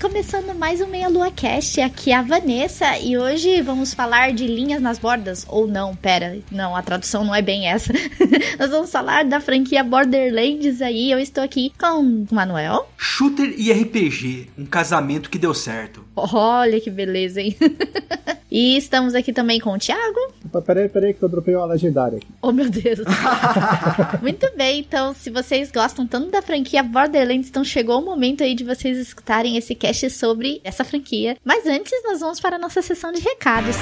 Começando mais um Meia Lua Cast, aqui é a Vanessa e hoje vamos falar de linhas nas bordas. Ou não, pera, não, a tradução não é bem essa. Nós vamos falar da franquia Borderlands aí. Eu estou aqui com o Manuel. Shooter e RPG, um casamento que deu certo. Olha que beleza, hein? e estamos aqui também com o Thiago. Opa, peraí, peraí, que eu dropei uma legendária aqui. Oh, meu Deus. Muito bem, então, se vocês gostam tanto da franquia Borderlands, então chegou o momento aí de vocês escutarem esse cast sobre essa franquia. Mas antes, nós vamos para a nossa sessão de recados.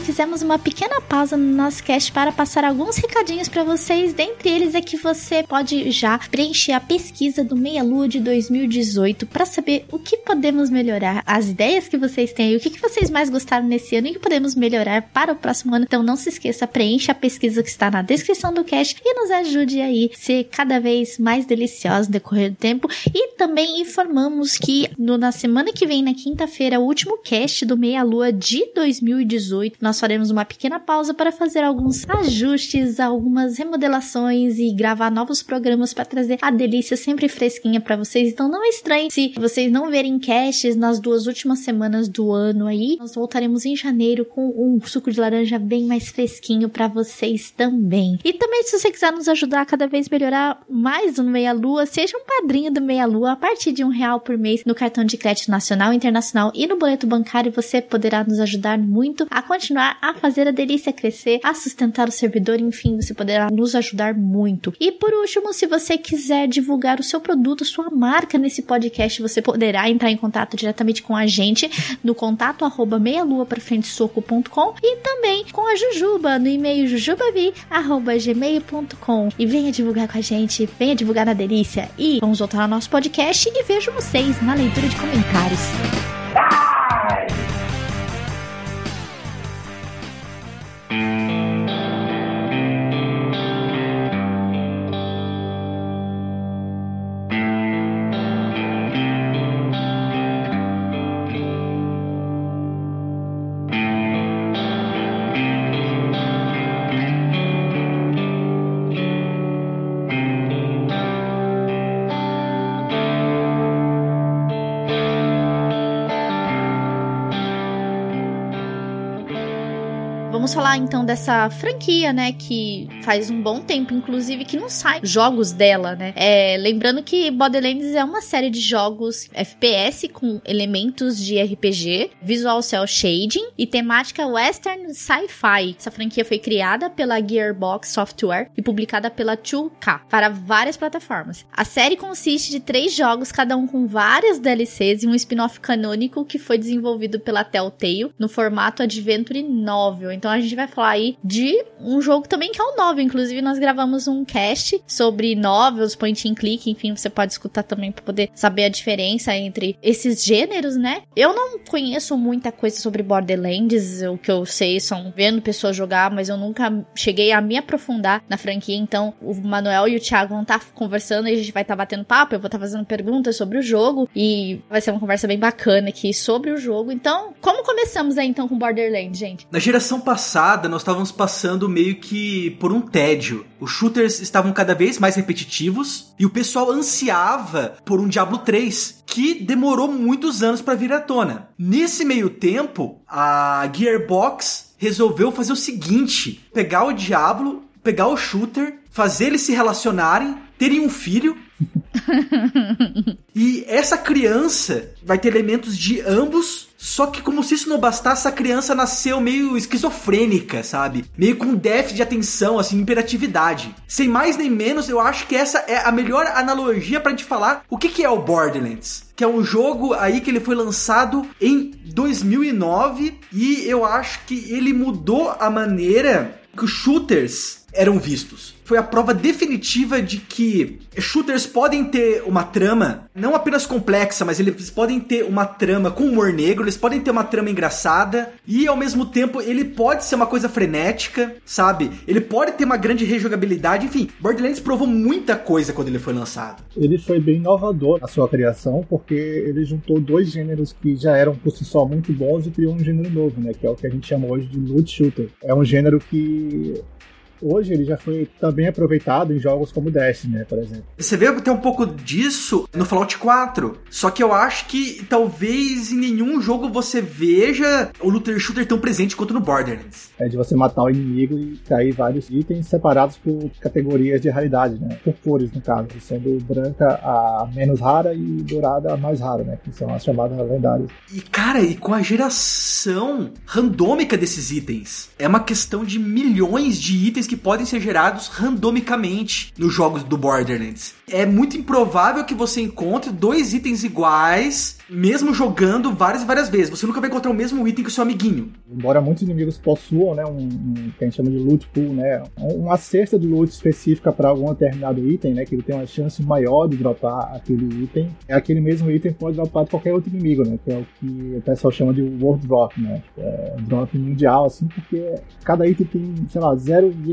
Fizemos uma pequena pausa no nosso cast para passar alguns recadinhos para vocês. Dentre eles é que você pode já preencher a pesquisa do Meia Lua de 2018 para saber o que podemos melhorar, as ideias que vocês têm o que, que vocês mais gostaram nesse ano e que podemos melhorar para o próximo ano. Então não se esqueça, preencha a pesquisa que está na descrição do cast e nos ajude aí a ser cada vez mais delicioso no decorrer do tempo. E também informamos que no, na semana que vem, na quinta-feira, o último cast do Meia Lua de 2018 nós faremos uma pequena pausa para fazer alguns ajustes, algumas remodelações e gravar novos programas para trazer a delícia sempre fresquinha para vocês. Então não é estranho se vocês não verem casts nas duas últimas semanas do ano aí. Nós voltaremos em janeiro com um suco de laranja bem mais fresquinho para vocês também. E também se você quiser nos ajudar a cada vez melhorar mais no Meia Lua, seja um padrinho do Meia Lua a partir de um real por mês no cartão de crédito nacional, internacional e no boleto bancário. Você poderá nos ajudar muito a continuar a fazer a delícia crescer, a sustentar o servidor, enfim, você poderá nos ajudar muito. E por último, se você quiser divulgar o seu produto, sua marca nesse podcast, você poderá entrar em contato diretamente com a gente no contato arroba meialua para frente soco.com e também com a Jujuba no e-mail jujubavi arroba gmail.com e venha divulgar com a gente, venha divulgar na delícia e vamos voltar ao nosso podcast e vejo vocês na leitura de comentários. Vamos falar então dessa franquia, né? Que faz um bom tempo, inclusive, que não sai jogos dela, né? É, lembrando que Borderlands é uma série de jogos FPS com elementos de RPG, visual cel shading e temática western sci-fi. Essa franquia foi criada pela Gearbox Software e publicada pela 2K para várias plataformas. A série consiste de três jogos, cada um com várias DLCs e um spin-off canônico que foi desenvolvido pela Telltale no formato Adventure Novel. Então a gente vai falar aí de um jogo também que é um novel. Inclusive, nós gravamos um cast sobre novels, point and click, enfim, você pode escutar também para poder saber a diferença entre esses gêneros, né? Eu não conheço muita coisa sobre Borderlands, o que eu sei são vendo pessoas jogar, mas eu nunca cheguei a me aprofundar na franquia. Então, o Manuel e o Thiago vão estar tá conversando e a gente vai estar tá batendo papo, eu vou estar tá fazendo perguntas sobre o jogo e vai ser uma conversa bem bacana aqui sobre o jogo. Então, como começamos aí então com Borderlands, gente? Na geração passada passada, nós estávamos passando meio que por um tédio. Os shooters estavam cada vez mais repetitivos e o pessoal ansiava por um Diablo 3, que demorou muitos anos para vir à tona. Nesse meio tempo, a Gearbox resolveu fazer o seguinte: pegar o Diablo, pegar o shooter, fazer eles se relacionarem, terem um filho e essa criança vai ter elementos de ambos Só que como se isso não bastasse, a criança nasceu meio esquizofrênica, sabe? Meio com déficit de atenção, assim, imperatividade. Sem mais nem menos, eu acho que essa é a melhor analogia pra gente falar o que, que é o Borderlands que é um jogo aí que ele foi lançado em 2009 e eu acho que ele mudou a maneira que os shooters eram vistos foi a prova definitiva de que shooters podem ter uma trama, não apenas complexa, mas eles podem ter uma trama com humor negro, eles podem ter uma trama engraçada e ao mesmo tempo ele pode ser uma coisa frenética, sabe? Ele pode ter uma grande rejogabilidade, enfim, Borderlands provou muita coisa quando ele foi lançado. Ele foi bem inovador na sua criação, porque ele juntou dois gêneros que já eram por si só muito bons e criou um gênero novo, né? Que é o que a gente chama hoje de loot shooter. É um gênero que hoje ele já foi também aproveitado em jogos como Destiny, né, por exemplo. Você vê ter um pouco disso no Fallout 4. Só que eu acho que talvez em nenhum jogo você veja o looter shooter tão presente quanto no Borderlands. É de você matar o inimigo e cair vários itens separados por categorias de raridade, né? Por cores, no caso, sendo branca a menos rara e dourada a mais rara, né? Que são as chamadas lendárias. E cara, e com a geração randômica desses itens, é uma questão de milhões de itens itens que podem ser gerados randomicamente nos jogos do Borderlands. É muito improvável que você encontre dois itens iguais, mesmo jogando várias e várias vezes. Você nunca vai encontrar o mesmo item que o seu amiguinho. Embora muitos inimigos possuam, né, um, um que a gente chama de loot pool, né, uma cesta de loot específica para algum determinado item, né, que ele tem uma chance maior de dropar aquele item. É aquele mesmo item pode dropar de qualquer outro inimigo, né, que é o que o pessoal chama de world drop, né, é drop mundial, assim, porque cada item tem, sei lá,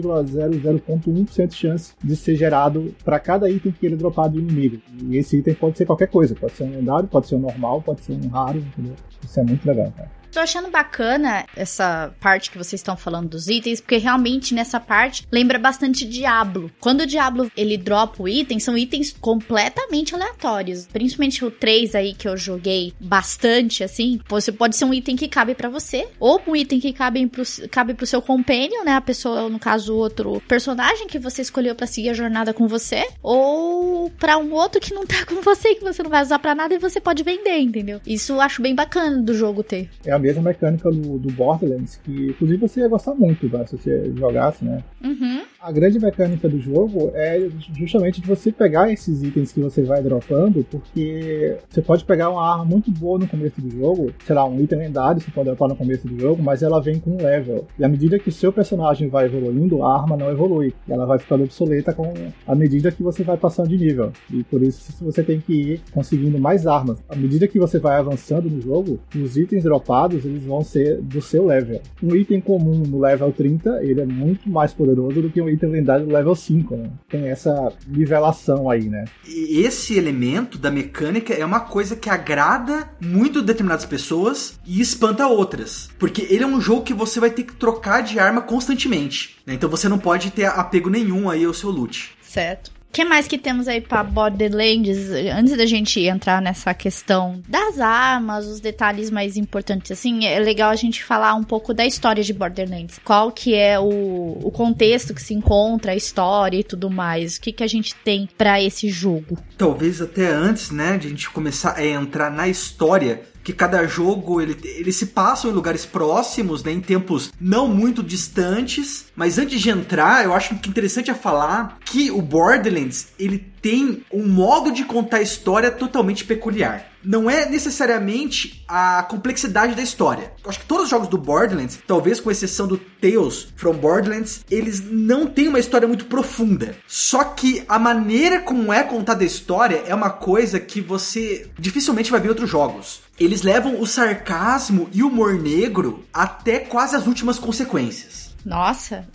0,00.1% de chance de ser gerado para cada item que ele dropar do inimigo. E esse item pode ser qualquer coisa, pode ser um lendário, pode ser um normal, pode ser um raro, entendeu? Isso é muito legal, cara. Tô achando bacana essa parte que vocês estão falando dos itens, porque realmente nessa parte lembra bastante Diablo. Quando o Diablo ele dropa o item, são itens completamente aleatórios. Principalmente o 3 aí que eu joguei bastante, assim. Você pode ser um item que cabe para você, ou um item que cabe pro, cabe pro seu companion, né? A pessoa, no caso, outro personagem que você escolheu para seguir a jornada com você, ou para um outro que não tá com você, que você não vai usar para nada e você pode vender, entendeu? Isso eu acho bem bacana do jogo ter. É a mesma mecânica do, do Borderlands, que inclusive você ia gostar muito, tá? se você jogasse, né? Uhum. A grande mecânica do jogo é justamente de você pegar esses itens que você vai dropando, porque você pode pegar uma arma muito boa no começo do jogo, sei lá, um item lendário você pode dropar no começo do jogo, mas ela vem com um level. E à medida que o seu personagem vai evoluindo, a arma não evolui. E ela vai ficando obsoleta com a medida que você vai passando de nível. E por isso você tem que ir conseguindo mais armas. À medida que você vai avançando no jogo, os itens dropados eles vão ser do seu level. Um item comum no level 30, ele é muito mais poderoso do que um item lendário no level 5, né? Tem essa nivelação aí, né? E esse elemento da mecânica é uma coisa que agrada muito determinadas pessoas e espanta outras. Porque ele é um jogo que você vai ter que trocar de arma constantemente. Né? Então você não pode ter apego nenhum aí ao seu loot. Certo que mais que temos aí pra Borderlands? Antes da gente entrar nessa questão das armas, os detalhes mais importantes, assim, é legal a gente falar um pouco da história de Borderlands. Qual que é o, o contexto que se encontra, a história e tudo mais. O que, que a gente tem para esse jogo? Talvez até antes, né, de a gente começar a entrar na história, que cada jogo ele, ele se passa em lugares próximos, né, em tempos não muito distantes. Mas antes de entrar, eu acho que interessante é falar que o Borderlands ele tem um modo de contar a história totalmente peculiar não é necessariamente a complexidade da história. Eu acho que todos os jogos do Borderlands, talvez com exceção do Tales from Borderlands, eles não têm uma história muito profunda. Só que a maneira como é contada a história é uma coisa que você dificilmente vai ver em outros jogos. Eles levam o sarcasmo e o humor negro até quase as últimas consequências. Nossa!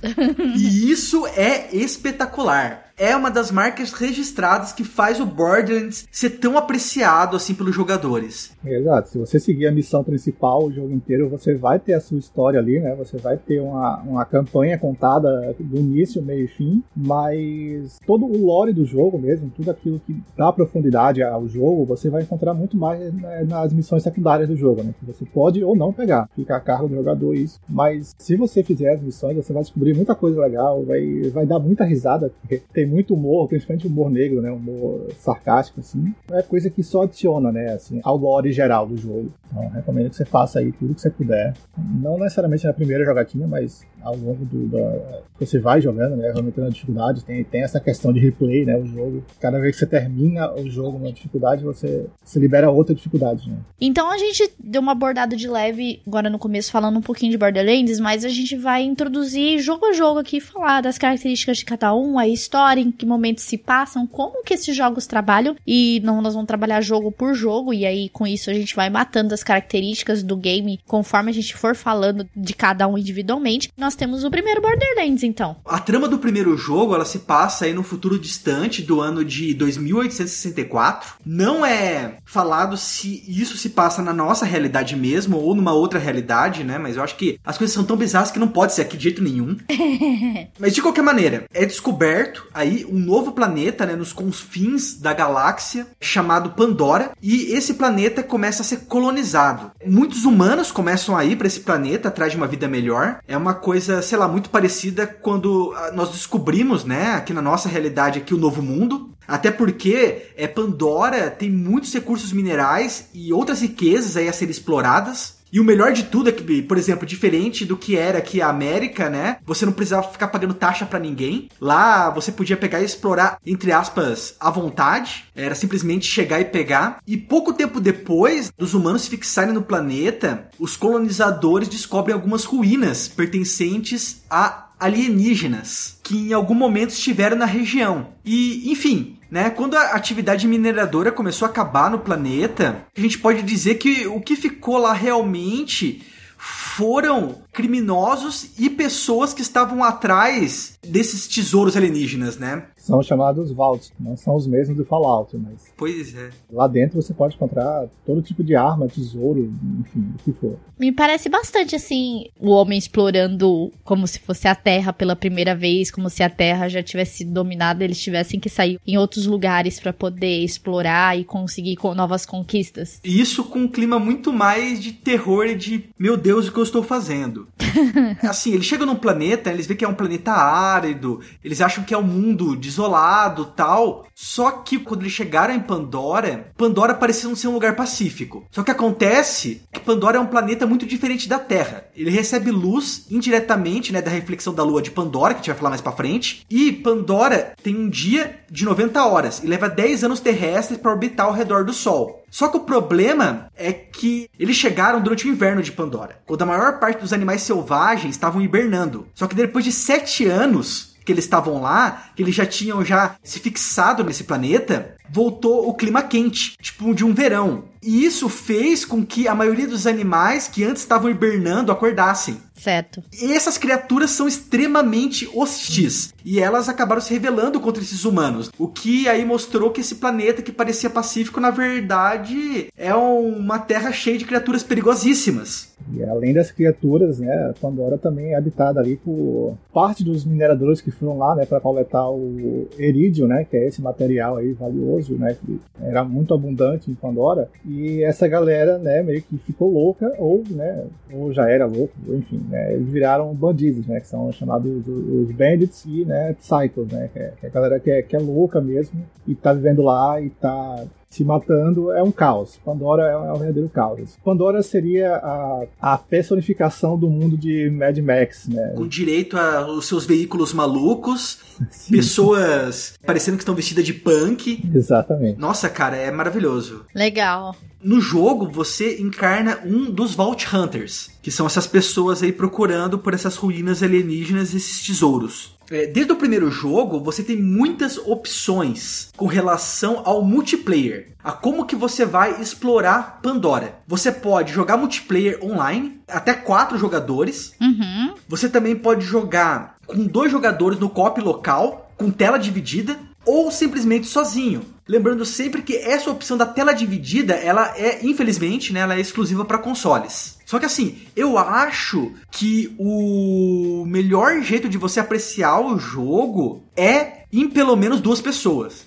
e isso é espetacular é uma das marcas registradas que faz o Borderlands ser tão apreciado assim pelos jogadores. Exato. Se você seguir a missão principal o jogo inteiro, você vai ter a sua história ali, né? Você vai ter uma, uma campanha contada do início, meio e fim, mas todo o lore do jogo mesmo, tudo aquilo que dá profundidade ao jogo, você vai encontrar muito mais né, nas missões secundárias do jogo, né? Que você pode ou não pegar, fica a cargo do jogador isso. Mas se você fizer as missões, você vai descobrir muita coisa legal, vai, vai dar muita risada, porque tem muito humor, principalmente humor negro, né? Humor sarcástico, assim. É coisa que só adiciona, né? Assim, ao lore geral do jogo. Então, recomendo que você faça aí tudo que você puder. Não necessariamente na primeira jogatina, mas ao longo do, da. Você vai jogando, né? Aumentando a dificuldade. Tem, tem essa questão de replay, né? O jogo. Cada vez que você termina o jogo numa dificuldade, você, você libera outra dificuldade, né? Então a gente deu uma abordada de leve agora no começo, falando um pouquinho de Borderlands, mas a gente vai introduzir jogo a jogo aqui, falar das características de cada um, a história, em que momentos se passam, como que esses jogos trabalham. E não nós vamos trabalhar jogo por jogo, e aí com isso a gente vai matando as características do game conforme a gente for falando de cada um individualmente. Nós temos o primeiro Borderlands, então. A trama do primeiro jogo, ela se passa aí no futuro distante do ano de 2864. Não é falado se isso se passa na nossa realidade mesmo ou numa outra realidade, né? Mas eu acho que as coisas são tão bizarras que não pode ser aqui de jeito nenhum. Mas de qualquer maneira, é descoberto aí um novo planeta, né, nos confins da galáxia, chamado Pandora, e esse planeta começa a ser colonizado. Muitos humanos começam a ir para esse planeta atrás de uma vida melhor. É uma coisa, sei lá, muito parecida quando ah, nós descobrimos, né, aqui na nossa realidade aqui o novo mundo. Até porque é Pandora tem muitos recursos minerais e outras riquezas aí a serem exploradas. E o melhor de tudo é que, por exemplo, diferente do que era aqui a América, né? Você não precisava ficar pagando taxa para ninguém. Lá você podia pegar e explorar, entre aspas, à vontade. Era simplesmente chegar e pegar. E pouco tempo depois dos humanos se fixarem no planeta, os colonizadores descobrem algumas ruínas pertencentes a alienígenas que em algum momento estiveram na região. E, enfim, né? Quando a atividade mineradora começou a acabar no planeta, a gente pode dizer que o que ficou lá realmente foram criminosos e pessoas que estavam atrás desses tesouros alienígenas, né? São chamados Vaults, não são os mesmos do Fallout, mas. Pois é. Lá dentro você pode encontrar todo tipo de arma, tesouro, enfim, o que for. Me parece bastante assim o homem explorando como se fosse a Terra pela primeira vez, como se a Terra já tivesse sido dominada, eles tivessem que sair em outros lugares para poder explorar e conseguir novas conquistas. Isso com um clima muito mais de terror e de meu Deus, o que eu estou fazendo. assim, eles chegam num planeta, eles veem que é um planeta árido, eles acham que é um mundo desolado tal. Só que quando eles chegaram em Pandora, Pandora parecia não ser um lugar pacífico. Só que acontece que Pandora é um planeta muito diferente da Terra. Ele recebe luz indiretamente, né, da reflexão da lua de Pandora, que a gente vai falar mais pra frente. E Pandora tem um dia de 90 horas e leva 10 anos terrestres para orbitar ao redor do Sol. Só que o problema é que eles chegaram durante o inverno de Pandora, quando a maior parte dos animais selvagens estavam hibernando. Só que depois de sete anos que eles estavam lá, que eles já tinham já se fixado nesse planeta, voltou o clima quente, tipo de um verão. E isso fez com que a maioria dos animais que antes estavam hibernando acordassem. Certo. E essas criaturas são extremamente hostis. E elas acabaram se rebelando contra esses humanos. O que aí mostrou que esse planeta que parecia pacífico, na verdade, é uma terra cheia de criaturas perigosíssimas. E além das criaturas, né, a Pandora também é habitada ali por parte dos mineradores que foram lá, né, para coletar o erídio, né, que é esse material aí valioso, né, que era muito abundante em Pandora. E essa galera, né, meio que ficou louca ou, né, ou já era louco, enfim, né, eles viraram bandidos, né, que são chamados os bandits e, né, psychos, né, que é, que é a galera que é, que é louca mesmo e tá vivendo lá e tá se matando é um caos. Pandora é, é um verdadeiro caos. Pandora seria a, a personificação do mundo de Mad Max, né? Com direito aos seus veículos malucos, Sim. pessoas parecendo que estão vestidas de punk. Exatamente. Nossa, cara, é maravilhoso. Legal. No jogo, você encarna um dos Vault Hunters, que são essas pessoas aí procurando por essas ruínas alienígenas, esses tesouros. É, desde o primeiro jogo, você tem muitas opções com relação ao multiplayer, a como que você vai explorar Pandora. Você pode jogar multiplayer online, até quatro jogadores. Uhum. Você também pode jogar com dois jogadores no co local, com tela dividida, ou simplesmente sozinho. Lembrando sempre que essa opção da tela dividida, ela é, infelizmente, né, ela é exclusiva para consoles. Só que assim, eu acho que o melhor jeito de você apreciar o jogo é em pelo menos duas pessoas.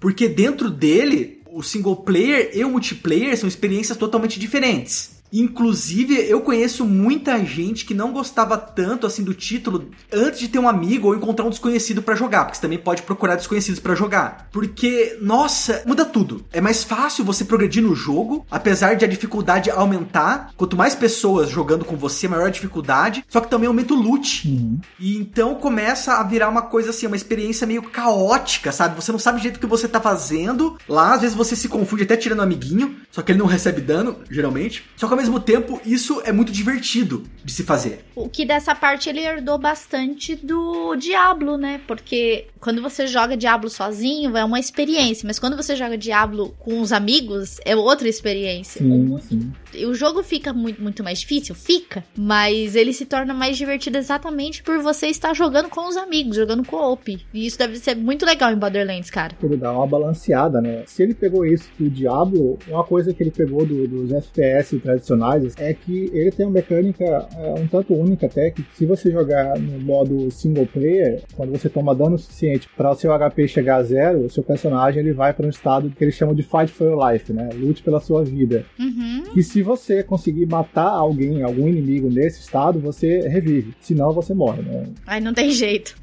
Porque dentro dele, o single player e o multiplayer são experiências totalmente diferentes. Inclusive, eu conheço muita gente que não gostava tanto assim do título antes de ter um amigo ou encontrar um desconhecido para jogar, porque você também pode procurar desconhecidos para jogar. Porque, nossa, muda tudo. É mais fácil você progredir no jogo, apesar de a dificuldade aumentar. Quanto mais pessoas jogando com você, maior a dificuldade. Só que também aumenta o loot. Uhum. E então começa a virar uma coisa assim, uma experiência meio caótica, sabe? Você não sabe o jeito que você tá fazendo. Lá, às vezes você se confunde até tirando um amiguinho, só que ele não recebe dano, geralmente. Só que mesmo tempo, isso é muito divertido de se fazer. O que dessa parte ele herdou bastante do Diablo, né? Porque quando você joga Diablo sozinho, é uma experiência, mas quando você joga Diablo com os amigos, é outra experiência. Sim, sim. O jogo fica muito, muito mais difícil, fica, mas ele se torna mais divertido exatamente por você estar jogando com os amigos, jogando co-op. E isso deve ser muito legal em Borderlands, cara. Ele dá uma balanceada, né? Se ele pegou isso do Diablo, uma coisa que ele pegou do- dos FPS tradicionais é que ele tem uma mecânica é, um tanto única até, que se você jogar no modo single player, quando você toma dano suficiente para o seu HP chegar a zero, o seu personagem ele vai para um estado que eles chamam de fight for your life, né? Lute pela sua vida. Uhum. que se você conseguir matar alguém, algum inimigo nesse estado, você revive. Senão você morre, né? Ai, não tem jeito.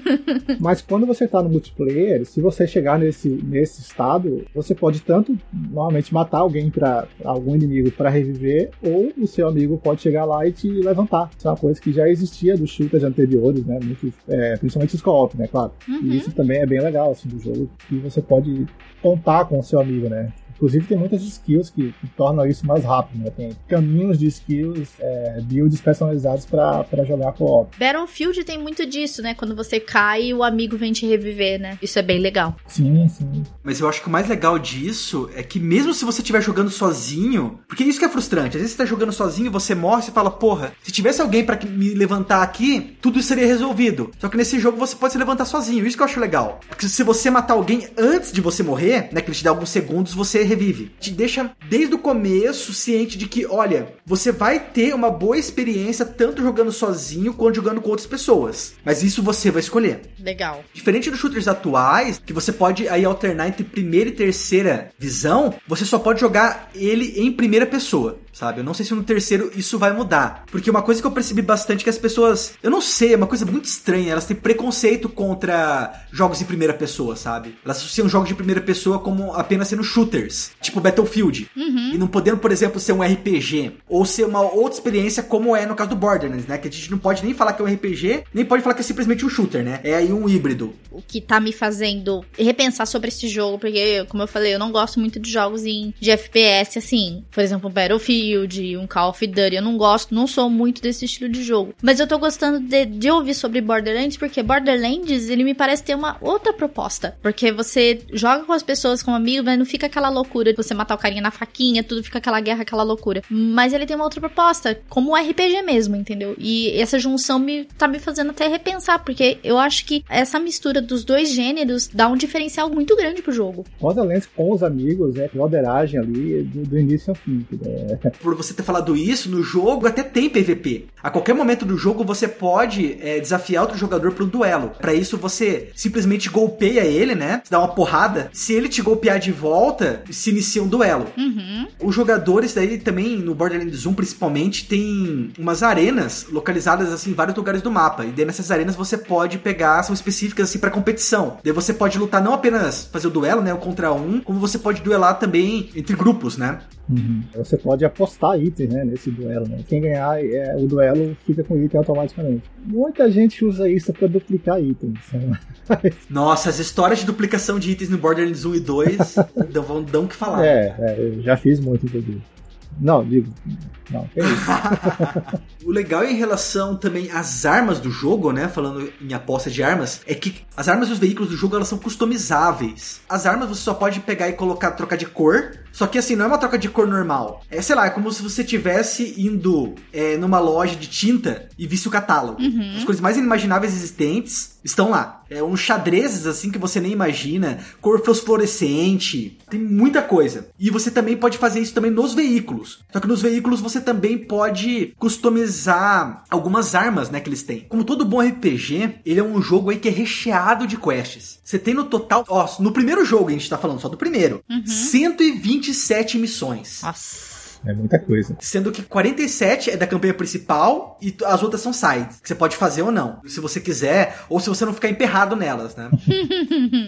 Mas quando você tá no multiplayer, se você chegar nesse, nesse estado, você pode tanto normalmente matar alguém para algum inimigo para reviver, ou o seu amigo pode chegar lá e te levantar. Isso é uma coisa que já existia dos shooters anteriores, né? Muitos, é, principalmente os co-op, né? Claro. Uhum. E isso também é bem legal assim do jogo, que você pode contar com o seu amigo, né? Inclusive tem muitas skills que, que tornam isso mais rápido, né? Tem caminhos de skills, é, builds personalizados para jogar co-op. Battlefield tem muito disso, né? Quando você cai e o amigo vem te reviver, né? Isso é bem legal. Sim, sim. Mas eu acho que o mais legal disso é que mesmo se você estiver jogando sozinho, porque isso que é frustrante, às vezes você tá jogando sozinho, você morre e fala, porra, se tivesse alguém pra me levantar aqui, tudo isso seria resolvido. Só que nesse jogo você pode se levantar sozinho, isso que eu acho legal. Porque se você matar alguém antes de você morrer, né, que ele te dá alguns segundos, você revive. Te deixa desde o começo ciente de que, olha, você vai ter uma boa experiência tanto jogando sozinho quanto jogando com outras pessoas. Mas isso você vai escolher. Legal. Diferente dos shooters atuais, que você pode aí alternar entre primeira e terceira visão, você só pode jogar ele em primeira pessoa, sabe? Eu não sei se no terceiro isso vai mudar. Porque uma coisa que eu percebi bastante é que as pessoas, eu não sei, é uma coisa muito estranha, elas têm preconceito contra jogos em primeira pessoa, sabe? Elas associam jogos de primeira pessoa como apenas sendo shooters, tipo Battlefield. E não podendo, por exemplo, ser um RPG ou ser uma outra experiência como é no caso do Borderlands, né? Que a gente não pode nem falar que é um RPG, nem pode falar que é simplesmente um shooter, né? É aí um híbrido. O que tá me fazendo repensar sobre esse jogo, porque, como eu falei, eu não gosto muito de jogos em, de FPS, assim. Por exemplo, um Battlefield, um Call of Duty. Eu não gosto, não sou muito desse estilo de jogo. Mas eu tô gostando de, de ouvir sobre Borderlands, porque Borderlands, ele me parece ter uma outra proposta. Porque você joga com as pessoas como amigo, mas não fica aquela loucura de você matar o carinha na faquinha, tudo fica aquela guerra, aquela loucura. Mas ele tem uma outra proposta, como um RPG mesmo, entendeu? E essa junção me tá me fazendo até repensar, porque eu acho que essa mistura dos dois gêneros dá um diferencial muito grande pro jogo. Borderlands com os amigos é broderagem ali do, do início ao fim. É, Por você ter falado isso, no jogo até tem PVP. A qualquer momento do jogo você pode é, desafiar outro jogador para um duelo. Para isso você simplesmente golpeia ele, né? Você dá uma porrada. Se ele te golpear de volta, se inicia um duelo. Uhum. Os jogadores daí também, no Borderlands 1 principalmente, tem umas arenas localizadas assim em vários lugares do mapa. E daí nessas arenas você pode pegar, são específicas assim para competição. Daí você pode lutar não apenas fazer o duelo, né, um contra um, como você pode duelar também entre grupos, né? Uhum. Você pode apostar itens né, nesse duelo. Né? Quem ganhar é, o duelo fica com item automaticamente. Muita gente usa isso para duplicar itens. Né? Nossa, as histórias de duplicação de itens no Borderlands 1 e 2 dão, vão dão o que falar. É, é, eu já fiz muito, inclusive. Não, digo. Não, é isso. o legal em relação também às armas do jogo, né? Falando em aposta de armas, é que as armas e os veículos do jogo elas são customizáveis. As armas você só pode pegar e colocar, trocar de cor. Só que assim, não é uma troca de cor normal. É, sei lá, é como se você tivesse indo é, numa loja de tinta e visse o catálogo. Uhum. As coisas mais inimagináveis existentes estão lá. É uns xadrezes assim que você nem imagina, cor fosforescente, tem muita coisa. E você também pode fazer isso também nos veículos. Só que nos veículos você também pode customizar algumas armas, né, que eles têm. Como todo bom RPG, ele é um jogo aí que é recheado de quests. Você tem no total, ó, no primeiro jogo a gente tá falando só do primeiro, Uhum. 127 missões. Nossa. É muita coisa. Sendo que 47 é da campanha principal e as outras são sides, que você pode fazer ou não, se você quiser, ou se você não ficar emperrado nelas, né?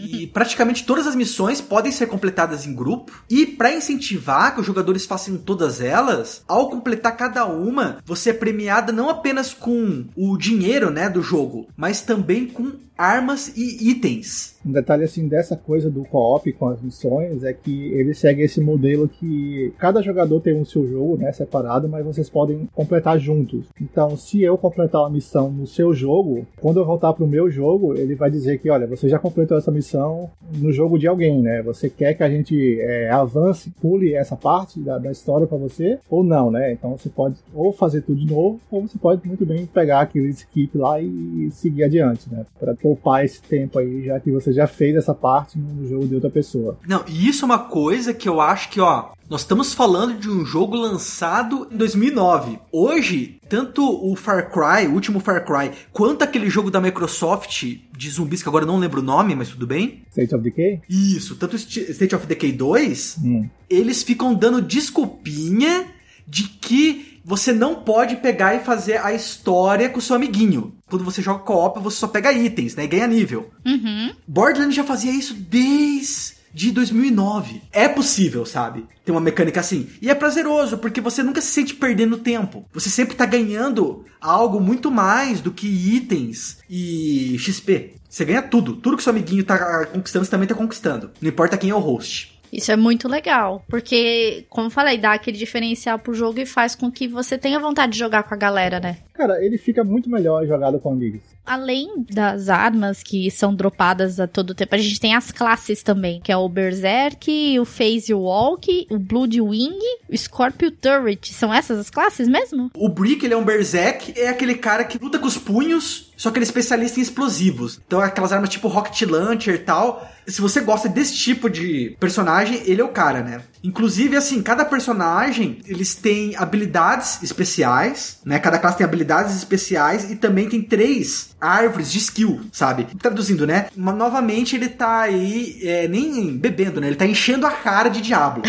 e praticamente todas as missões podem ser completadas em grupo, e para incentivar que os jogadores façam todas elas, ao completar cada uma, você é premiada não apenas com o dinheiro, né, do jogo, mas também com armas e itens. Um detalhe assim dessa coisa do co-op com as missões é que ele segue esse modelo que cada jogador tem o seu jogo, né, separado, mas vocês podem completar juntos. Então, se eu completar uma missão no seu jogo, quando eu voltar pro meu jogo, ele vai dizer que, olha, você já completou essa missão no jogo de alguém, né? Você quer que a gente é, avance, pule essa parte da, da história para você ou não, né? Então você pode ou fazer tudo de novo, ou você pode muito bem pegar aquele skip lá e seguir adiante, né? Para poupar esse tempo aí, já que você já fez essa parte no jogo de outra pessoa. Não, e isso é uma coisa que eu acho que, ó, nós estamos falando de um jogo lançado em 2009. Hoje, tanto o Far Cry, o último Far Cry, quanto aquele jogo da Microsoft de zumbis, que agora eu não lembro o nome, mas tudo bem. State of Decay? Isso, tanto State of Decay 2, hum. eles ficam dando desculpinha de que você não pode pegar e fazer a história com o seu amiguinho. Quando você joga co-op, você só pega itens, né? E ganha nível. Uhum. Borderlands já fazia isso desde de 2009. É possível, sabe? Ter uma mecânica assim. E é prazeroso, porque você nunca se sente perdendo tempo. Você sempre tá ganhando algo muito mais do que itens e XP. Você ganha tudo. Tudo que seu amiguinho tá conquistando, você também tá conquistando. Não importa quem é o host. Isso é muito legal, porque, como falei, dá aquele diferencial pro jogo e faz com que você tenha vontade de jogar com a galera, né? Cara, ele fica muito melhor jogado com amigos. Além das armas que são dropadas a todo tempo, a gente tem as classes também, que é o Berserk, o Phase Walk, o Blood Wing, o Scorpio Turret. São essas as classes mesmo? O Brick, ele é um Berserk, é aquele cara que luta com os punhos, só que ele é especialista em explosivos. Então é aquelas armas tipo Rocket Launcher e tal. Se você gosta desse tipo de personagem, ele é o cara, né? Inclusive, assim, cada personagem, eles têm habilidades especiais, né? Cada classe tem habilidades especiais e também tem três árvores de skill, sabe? Traduzindo, né? Mas, novamente, ele tá aí, é, nem bebendo, né? Ele tá enchendo a cara de Diablo.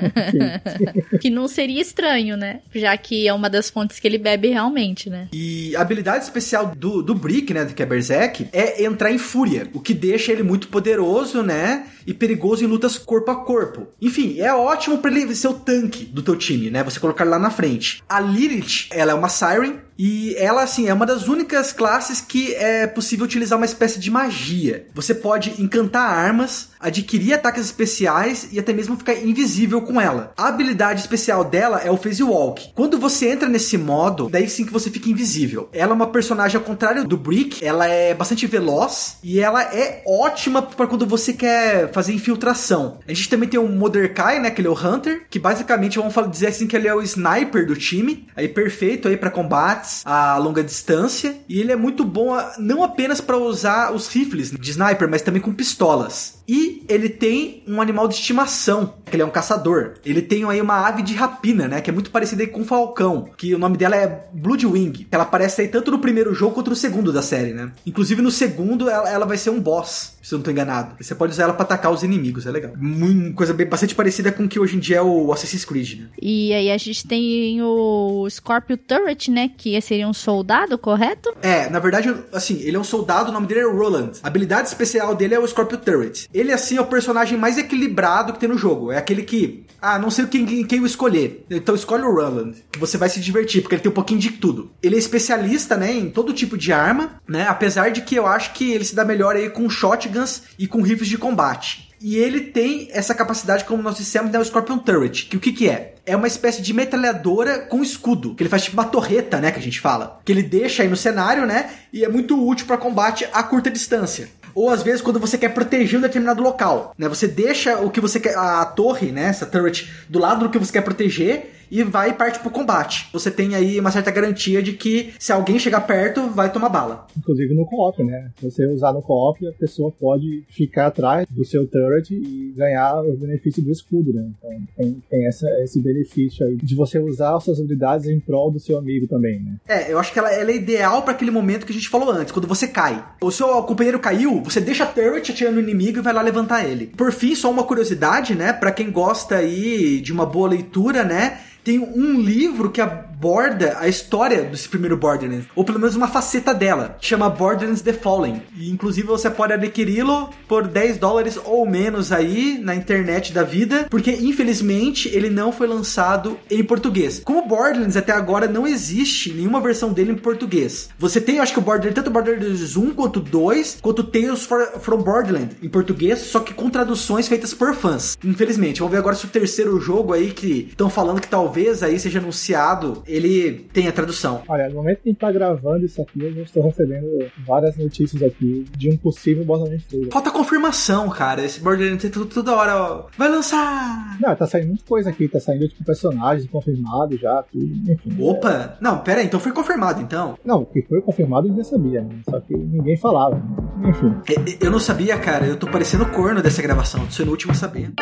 que não seria estranho, né? Já que é uma das fontes que ele bebe realmente, né? E a habilidade especial do, do Brick, né? Que é Berserk, é entrar em fúria, o que deixa ele muito poderoso, né? E perigoso em lutas corpo a corpo. Enfim, é ótimo para ele ser o tanque do teu time, né? Você colocar ele lá na frente. A Lilith, ela é uma Siren, e ela, assim, é uma das únicas classes que é possível utilizar uma espécie de magia. Você pode encantar armas, adquirir ataques especiais e até mesmo ficar invisível com ela. A habilidade especial dela é o Phase Walk. Quando você entra nesse modo, daí sim que você fica invisível. Ela é uma personagem ao contrário do Brick, ela é bastante veloz e ela é ótima para quando você quer fazer infiltração. A gente também tem o Mordecai, né, que ele é o Hunter, que basicamente vamos dizer assim que ele é o sniper do time, aí perfeito aí para combates a longa distância e ele é muito bom não apenas para usar os rifles de sniper, mas também com pistolas. E ele tem um animal de estimação, que ele é um caçador. Ele tem aí uma ave de rapina, né? Que é muito parecida com o falcão. Que o nome dela é Bloodwing. Ela aparece aí tanto no primeiro jogo quanto no segundo da série, né? Inclusive no segundo ela, ela vai ser um boss, se eu não tô enganado. Você pode usar ela pra atacar os inimigos, é legal. Uma coisa bem, bastante parecida com o que hoje em dia é o Assassin's Creed, né? E aí a gente tem o Scorpio Turret, né? Que seria um soldado, correto? É, na verdade, assim, ele é um soldado, o nome dele é Roland. A habilidade especial dele é o Scorpio Turret. Ele, assim, é o personagem mais equilibrado que tem no jogo. É aquele que, ah, não sei quem, quem eu escolher. Então escolhe o Roland, que você vai se divertir, porque ele tem um pouquinho de tudo. Ele é especialista, né, em todo tipo de arma, né? Apesar de que eu acho que ele se dá melhor aí com shotguns e com rifles de combate. E ele tem essa capacidade, como nós dissemos, né, o Scorpion Turret. Que o que que é? É uma espécie de metralhadora com escudo. Que ele faz tipo uma torreta, né, que a gente fala. Que ele deixa aí no cenário, né? E é muito útil para combate a curta distância ou às vezes quando você quer proteger um determinado local, né? Você deixa o que você quer, a torre, né, essa turret, do lado do que você quer proteger e vai parte pro combate. Você tem aí uma certa garantia de que se alguém chegar perto, vai tomar bala. Inclusive no co-op, né? Se você usar no co-op, a pessoa pode ficar atrás do seu turret e ganhar os benefícios do escudo, né? Então tem, tem essa, esse benefício aí de você usar as suas habilidades em prol do seu amigo também, né? É, eu acho que ela, ela é ideal para aquele momento que a gente falou antes, quando você cai. O seu companheiro caiu, você deixa a turret atirando no inimigo e vai lá levantar ele. Por fim, só uma curiosidade, né? Para quem gosta aí de uma boa leitura, né? Tem um livro que aborda a história desse primeiro Borderlands, ou pelo menos uma faceta dela, chama Borderlands The Fallen. E inclusive você pode adquiri-lo por 10 dólares ou menos aí na internet da vida, porque infelizmente ele não foi lançado em português. Como Borderlands até agora não existe nenhuma versão dele em português. Você tem, acho que o Borderlands, tanto Borderlands 1 quanto 2, quanto Tales from Borderlands em português, só que com traduções feitas por fãs. Infelizmente, vamos ver agora se o terceiro jogo aí que estão falando que talvez aí seja anunciado ele tem a tradução. Olha, no momento que a gente tá gravando isso aqui, eu já estou recebendo várias notícias aqui de um possível Borderlands 3. Falta confirmação, cara. Esse Borderlands toda, toda hora, ó, vai lançar! Não, tá saindo muita coisa aqui, tá saindo tipo personagens confirmados já, tudo, enfim. Opa! É... Não, pera aí, então foi confirmado então? Não, o que foi confirmado eu já sabia, né? Só que ninguém falava. Né? Enfim. Eu não sabia, cara, eu tô parecendo corno dessa gravação, tô sendo o último a saber.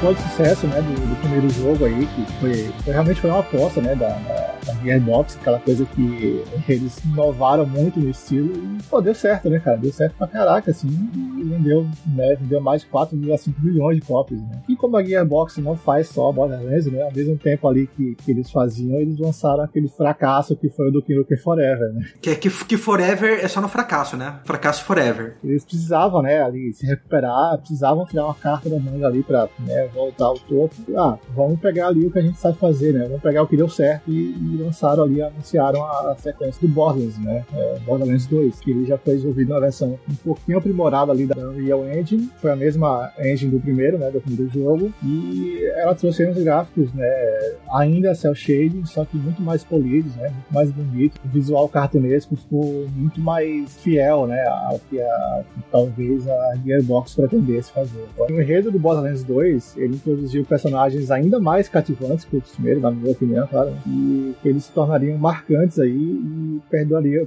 Foi de sucesso, né, do, do, primeiro jogo aí, que foi, foi, realmente foi uma aposta, né, da, da Gearbox, aquela coisa que eles inovaram muito no estilo e, pô, deu certo, né, cara, deu certo pra caraca, assim, e vendeu, né, vendeu mais de 4,5 milhões de cópias, né. E como a Gearbox não faz só Borderlands, né, ao mesmo tempo ali que, que eles faziam, eles lançaram aquele fracasso que foi o do Kingdom Forever, né. Que, que, que Forever é só no fracasso, né, fracasso Forever. Eles precisavam, né, ali, se recuperar, precisavam tirar uma carta da manga ali pra, né, voltar ao topo. Ah, vamos pegar ali o que a gente sabe fazer, né? Vamos pegar o que deu certo e, e lançaram ali, anunciaram a, sequência do Borderlands, né? É, Borderlands 2, que ele já foi desenvolvido na versão um pouquinho aprimorada ali da Unreal Engine. Foi a mesma engine do primeiro, né? Do primeiro jogo. E ela trouxe uns gráficos, né? Ainda cel shading, só que muito mais polidos, né? Muito mais bonito. O visual cartunesco ficou muito mais fiel, né? Ao que, a, talvez a Gearbox pretendesse fazer. O enredo do Borderlands 2, ele introduziu personagens ainda mais cativantes que o primeiro, na minha opinião, claro, e que eles se tornariam marcantes aí e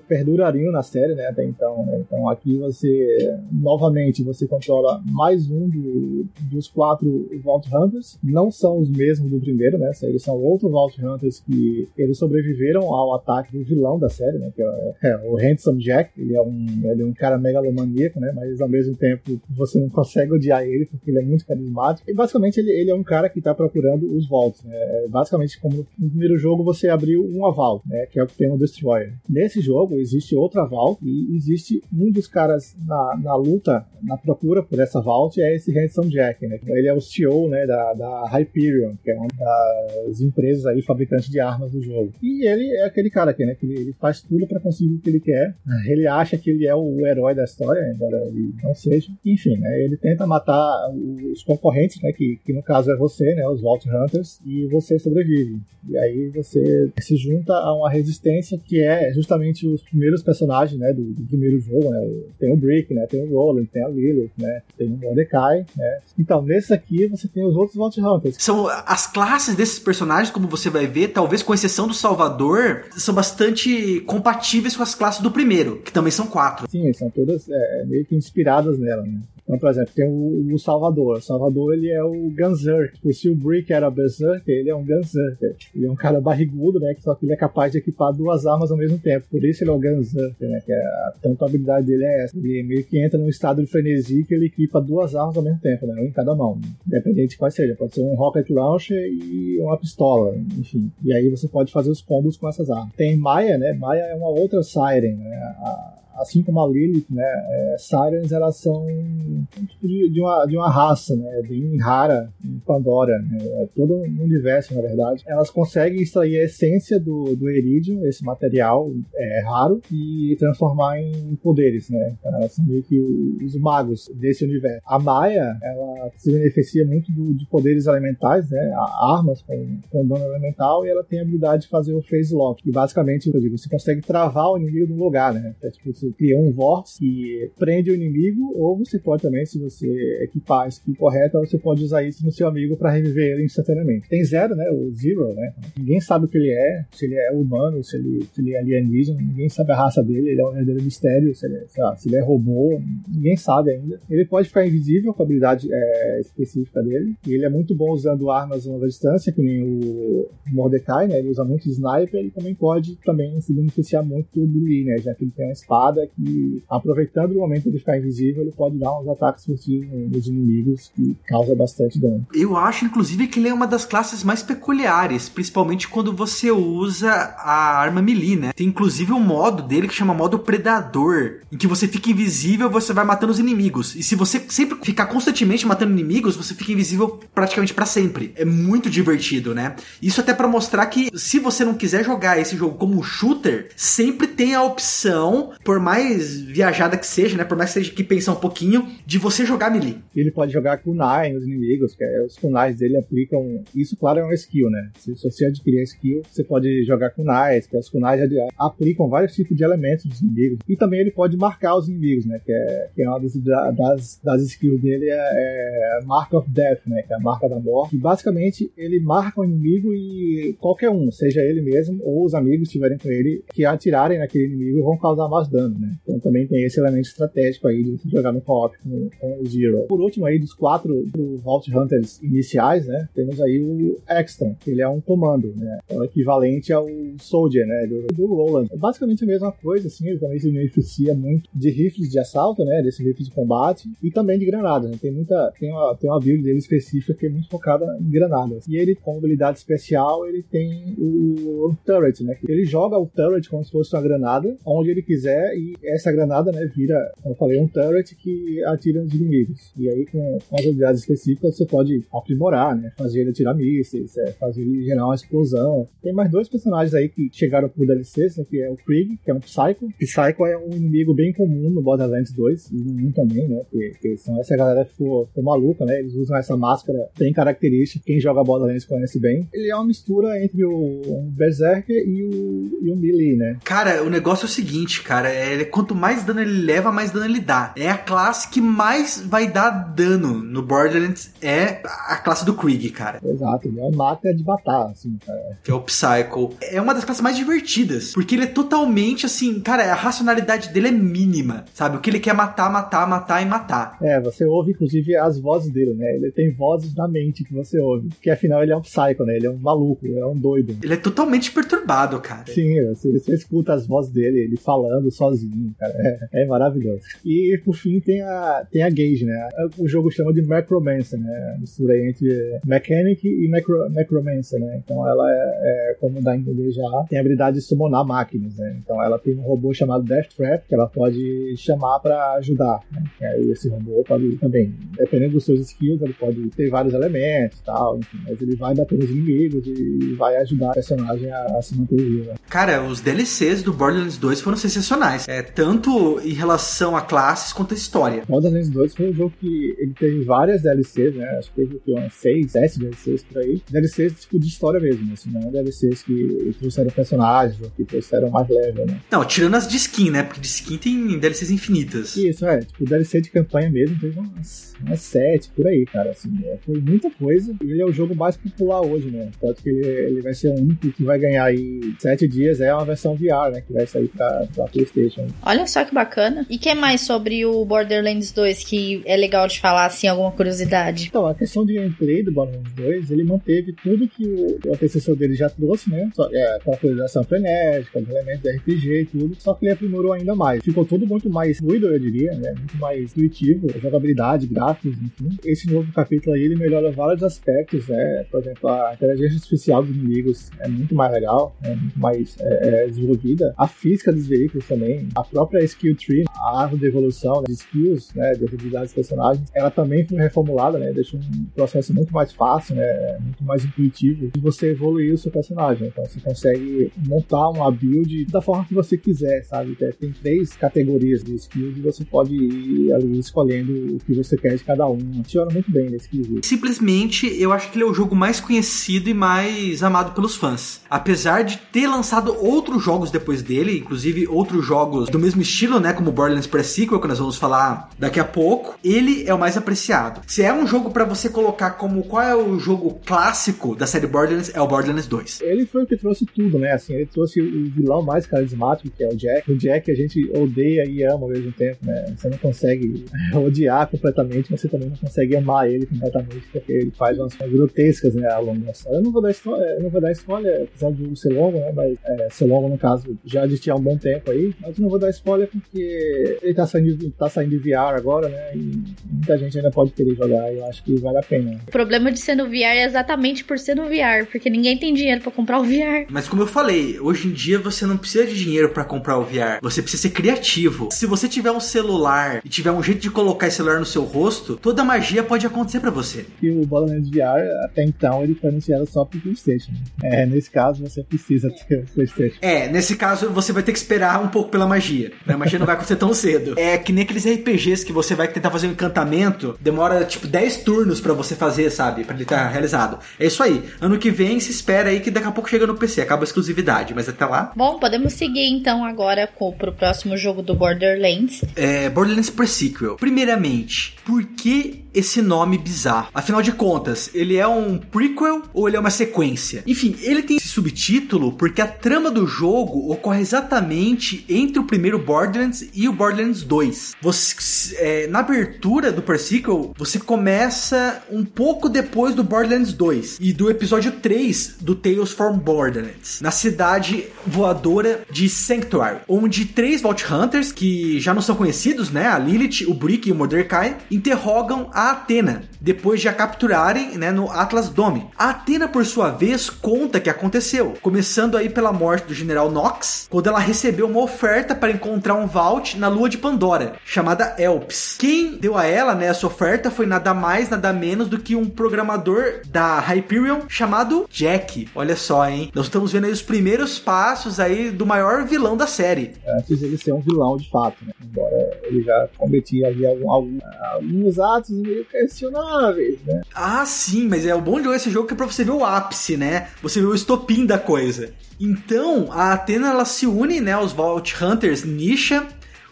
perdurariam, na série, né, até então, né? Então aqui você, novamente, você controla mais um do, dos quatro Vault Hunters, não são os mesmos do primeiro, né, eles são outros Vault Hunters que eles sobreviveram ao ataque do vilão da série, né, que é, é o Handsome Jack, ele é um, ele é um cara megalomaníaco, né, mas ao mesmo tempo você não consegue odiar ele porque ele é muito carismático, e basicamente ele, ele é um cara que está procurando os vaults. Né? É, basicamente, como no primeiro jogo você abriu uma vault, né? que é o que tem no Destroyer. Nesse jogo existe outra vault e existe um dos caras na, na luta, na procura por essa vault, é esse Handsome Jack. Né? Ele é o CEO né, da, da Hyperion, que é uma das empresas aí fabricantes de armas do jogo. E ele é aquele cara aqui, né? Que ele, ele faz tudo para conseguir o que ele quer. Ele acha que ele é o herói da história, embora ele não seja. Enfim, né? Ele tenta matar os concorrentes, né? Que, que no caso é você, né, os Vault Hunters, e você sobrevive. E aí você se junta a uma resistência que é justamente os primeiros personagens, né, do, do primeiro jogo, né? Tem o Brick, né, tem o Roland, tem a Lilith, né, tem o Mordecai, né. Então, nesse aqui você tem os outros Vault Hunters. São as classes desses personagens, como você vai ver, talvez com exceção do Salvador, são bastante compatíveis com as classes do primeiro, que também são quatro. Sim, são todas é, meio que inspiradas nela, né. Então, por exemplo, tem o, o Salvador. O Salvador, ele é o Gunzerk. Tipo, se o Brick era Berserker, ele é um Gunzerker. Ele é um cara barrigudo, né? Só que ele é capaz de equipar duas armas ao mesmo tempo. Por isso ele é o Gunzerker, né? Que é, tanto a habilidade dele é essa. Ele meio que entra num estado de frenesi que ele equipa duas armas ao mesmo tempo, né? Um em cada mão. Independente de qual seja. Pode ser um Rocket Launcher e uma pistola, enfim. E aí você pode fazer os combos com essas armas. Tem Maya, né? Maya é uma outra Siren, né? A, assim como a Lilith, né, é, Sirens elas são um tipo de, de, uma, de uma raça, né, bem rara em Pandora, né, é todo o universo, na verdade. Elas conseguem extrair a essência do, do Iridium, esse material é, raro, e transformar em poderes, né. Então, elas são meio que os magos desse universo. A Maia, ela se beneficia muito do, de poderes elementais, né, armas com, com dano elemental, e ela tem a habilidade de fazer o phase lock, que basicamente você consegue travar o inimigo no lugar, né. É, tipo, você cria um vórtice que prende o inimigo, ou você pode também, se você equipar a skill correta, você pode usar isso no seu amigo para reviver ele instantaneamente. Tem zero, né? O Zero, né? Ninguém sabe o que ele é, se ele é humano, se ele, se ele é alienígena, ninguém sabe a raça dele, ele é um verdadeiro mistério, se ele, é, lá, se ele é robô, ninguém sabe ainda. Ele pode ficar invisível com a habilidade é, específica dele, e ele é muito bom usando armas a longa distância, que nem o Mordecai, né? Ele usa muito sniper e também pode também se beneficiar muito do Billy, né? Já que ele tem uma espada que, aproveitando o momento de ficar invisível, ele pode dar uns ataques furtivos nos inimigos que causa bastante dano. Eu acho, inclusive, que ele é uma das classes mais peculiares, principalmente quando você usa a arma melee, né? Tem inclusive um modo dele que chama modo predador, em que você fica invisível, você vai matando os inimigos. E se você sempre ficar constantemente matando inimigos, você fica invisível praticamente para sempre. É muito divertido, né? Isso até para mostrar que se você não quiser jogar esse jogo como shooter, sempre tem a opção, por mais viajada que seja, né? Por mais que seja que pensar um pouquinho, de você jogar melee. Ele pode jogar kunai nos inimigos, que é, os kunais dele aplicam. Isso, claro, é uma skill, né? Se, se você adquirir a skill, você pode jogar kunais, que os kunais aplicam vários tipos de elementos dos inimigos. E também ele pode marcar os inimigos, né? Que é, que é uma das, das, das skills dele, é, é Mark of Death, né? Que é a marca da morte. E basicamente ele marca o inimigo e qualquer um, seja ele mesmo ou os amigos estiverem com ele, que atirarem naquele inimigo vão causar mais dano, né? Então também tem esse elemento estratégico aí de jogar no co-op com, com, o Zero. Por último aí, dos quatro do Vault Hunters iniciais, né? Temos aí o Exton, que ele é um comando, né? É o equivalente ao Soldier, né? Do, do Roland. É basicamente a mesma coisa, assim, ele também se beneficia muito de rifles de assalto, né? Desse rifle de combate e também de granadas, né? Tem muita, tem uma, tem uma build dele específica que é muito focada em granadas. E ele, com habilidade especial, ele tem o, o turret, né? Ele joga o turret como se fosse uma granada, onde ele quiser essa granada, né, vira, como eu falei, um turret que atira nos inimigos. E aí, com, com as habilidades específicas, você pode aprimorar, né? Fazer ele atirar mísseis, é, fazer ele gerar uma explosão. Tem mais dois personagens aí que chegaram por DLCs, né, que é o Krieg, que é um Psycho. Psycho é um inimigo bem comum no Borderlands 2, e no 1 também, né? Porque, são, essa galera ficou, ficou maluca, né? Eles usam essa máscara bem característica. Quem joga Borderlands conhece bem. Ele é uma mistura entre o um Berserker e o, e o Melee, né? Cara, o negócio é o seguinte, cara. É, quanto mais dano ele leva, mais dano ele dá. É a classe que mais vai dar dano no Borderlands. É a classe do Krieg, cara. Exato, ele é uma máquina de matar, assim, cara. Que é o Psycho. É uma das classes mais divertidas. Porque ele é totalmente assim, cara, a racionalidade dele é mínima. Sabe? O que ele quer matar, matar, matar e matar. É, você ouve, inclusive, as vozes dele, né? Ele tem vozes na mente que você ouve. Que afinal ele é um Psycho, né? Ele é um maluco, é um doido. Ele é totalmente perturbado, cara. Sim, você, você escuta as vozes dele, ele falando sozinho, cara. É, é, maravilhoso. E por fim tem a, tem a Gage, né? O jogo chama de Necromancer, né? Mistura entre Mechanic e necro, Necromancer, né? Então ela é, é, como dá a entender já, tem a habilidade de summonar máquinas, né? Então ela tem um robô chamado Death Trap que ela pode chamar para ajudar, né? E aí esse robô pode também, dependendo dos seus skills, ele pode ter vários elementos e tal, enfim, mas ele vai bater nos inimigos e vai ajudar a personagem a, a se manter viva. Cara, os DLCs do Borderlands 2 foram sensacionais. É, tanto em relação a classes quanto a história. Borderlands 2 foi um jogo que ele teve várias DLCs, né? Acho que teve umas 6, 7 DLCs por aí. DLCs tipo de história mesmo, assim, não DLCs que trouxeram personagens ou que trouxeram mais level, né? Não, tirando as de skin, né? Porque de skin tem DLCs infinitas. Isso, é. Tipo, DLC de campanha mesmo teve umas, umas 7 por aí, cara. Assim, é, foi muita coisa. E ele é o jogo mais popular hoje, né? Tanto que ele, ele vai ser o único que vai ganhar aí 7 dias. É uma versão VR, né? Que vai sair pra, pra PlayStation. Olha só que bacana. E que mais sobre o Borderlands 2 que é legal de falar, assim, alguma curiosidade? Então, a questão de gameplay do Borderlands 2, ele manteve tudo que o, o antecessor dele já trouxe, né? Só, é, aquela coisa frenética, os elementos de RPG e tudo. Só que ele aprimorou ainda mais. Ficou tudo muito mais fluido, eu diria, né? Muito mais intuitivo, jogabilidade, gráficos, enfim. Esse novo capítulo aí, ele melhora vários aspectos, né? Por exemplo, a inteligência artificial dos inimigos é muito mais legal, é muito mais é, é, desenvolvida. A física dos veículos também A própria skill tree, a árvore de evolução né, de skills, né, de habilidades dos personagens, ela também foi reformulada, né, deixa um processo muito mais fácil, né, muito mais intuitivo de você evoluir o seu personagem. Então você consegue montar uma build da forma que você quiser, sabe? Tem três categorias de skills e você pode ir ali escolhendo o que você quer de cada um. Funciona muito bem nesse quesito. Simplesmente, eu acho que ele é o jogo mais conhecido e mais amado pelos fãs. Apesar de ter lançado outros jogos depois dele, inclusive outros jogos do mesmo estilo, né, como Borderlands Pre-Sequel, que nós vamos falar daqui a pouco, ele é o mais apreciado. Se é um jogo para você colocar como qual é o jogo clássico da série Borderlands, é o Borderlands 2. Ele foi o que trouxe tudo, né? Assim, ele trouxe o vilão mais carismático, que é o Jack. O Jack a gente odeia e ama ao mesmo tempo, né? Você não consegue odiar completamente, mas você também não consegue amar ele completamente, porque ele faz umas coisas grotescas, né, ao longo da história. Eu não vou dar spoiler, não vou dar spoiler, apesar de ser longo, né? Mas é, ser longo, no caso, já existia há um bom tempo aí, mas não vou dar spoiler porque ele tá saindo, tá saindo de VR agora, né? E muita gente ainda pode querer jogar e eu acho que vale a pena. O problema de ser no VR é exatamente por ser no VR, porque ninguém tem dinheiro para comprar o VR. Mas como eu falei, hoje em dia você não precisa de dinheiro para comprar o VR, você precisa ser criativo. Se você tiver um celular e tiver um jeito de colocar esse celular no seu rosto, toda magia pode acontecer para você. E o Borderlands VR, até então, ele foi anunciado só pro PlayStation. É, nesse caso, você precisa ter o PlayStation. É, nesse caso, você vai ter que esperar um pouco pela magia. A magia não vai acontecer tão cedo. É que nem aqueles RPGs que você vai tentar fazer um encantamento, demora tipo 10 turnos para você fazer, sabe? Pra ele estar realizado. É isso aí. Ano que vem se espera aí que daqui a pouco chega no PC, acaba a exclusividade, mas até lá. Bom, podemos seguir então agora com, pro próximo jogo do Borderlands. É, Borderlands Pre-Sequel. Primeiramente, por que esse nome bizarro? Afinal de contas, ele é um prequel ou ele é uma sequência? Enfim, ele tem esse subtítulo porque a trama do jogo ocorre exatamente entre o primeiro Borderlands e o Borderlands 2. Você, é, na abertura do Pre-Sequel, você começa um pouco depois do Borderlands 2 e do episódio 3 do Tales from Borderlands, na cidade voadora de Sanctuary, onde três Vault Hunters, que já não são conhecidos, né, a Lilith, o Brick e o Mordecai, interrogam a Atena, depois de a capturarem, né, no Atlas Dome. A Atena, por sua vez, conta que aconteceu, começando aí pela morte do General Nox, quando ela recebeu uma oferta para encontrar um Vault na lua de Pandora, chamada Elps. Quem deu a ela, né, essa oferta foi nada mais, nada menos do que um programador da Hyperion chamado Jack. Olha só, hein? Nós estamos vendo aí os primeiros passos aí do maior vilão da série. Antes ele ser um vilão de fato, né? Embora ele já cometia ali algum, algum, alguns atos meio questionáveis, né? Ah, sim, mas é o bom de jogar esse jogo que é pra você ver o ápice, né? Você vê o estopim da coisa. Então, a Athena ela se une, né, aos Vault Hunters Nisha,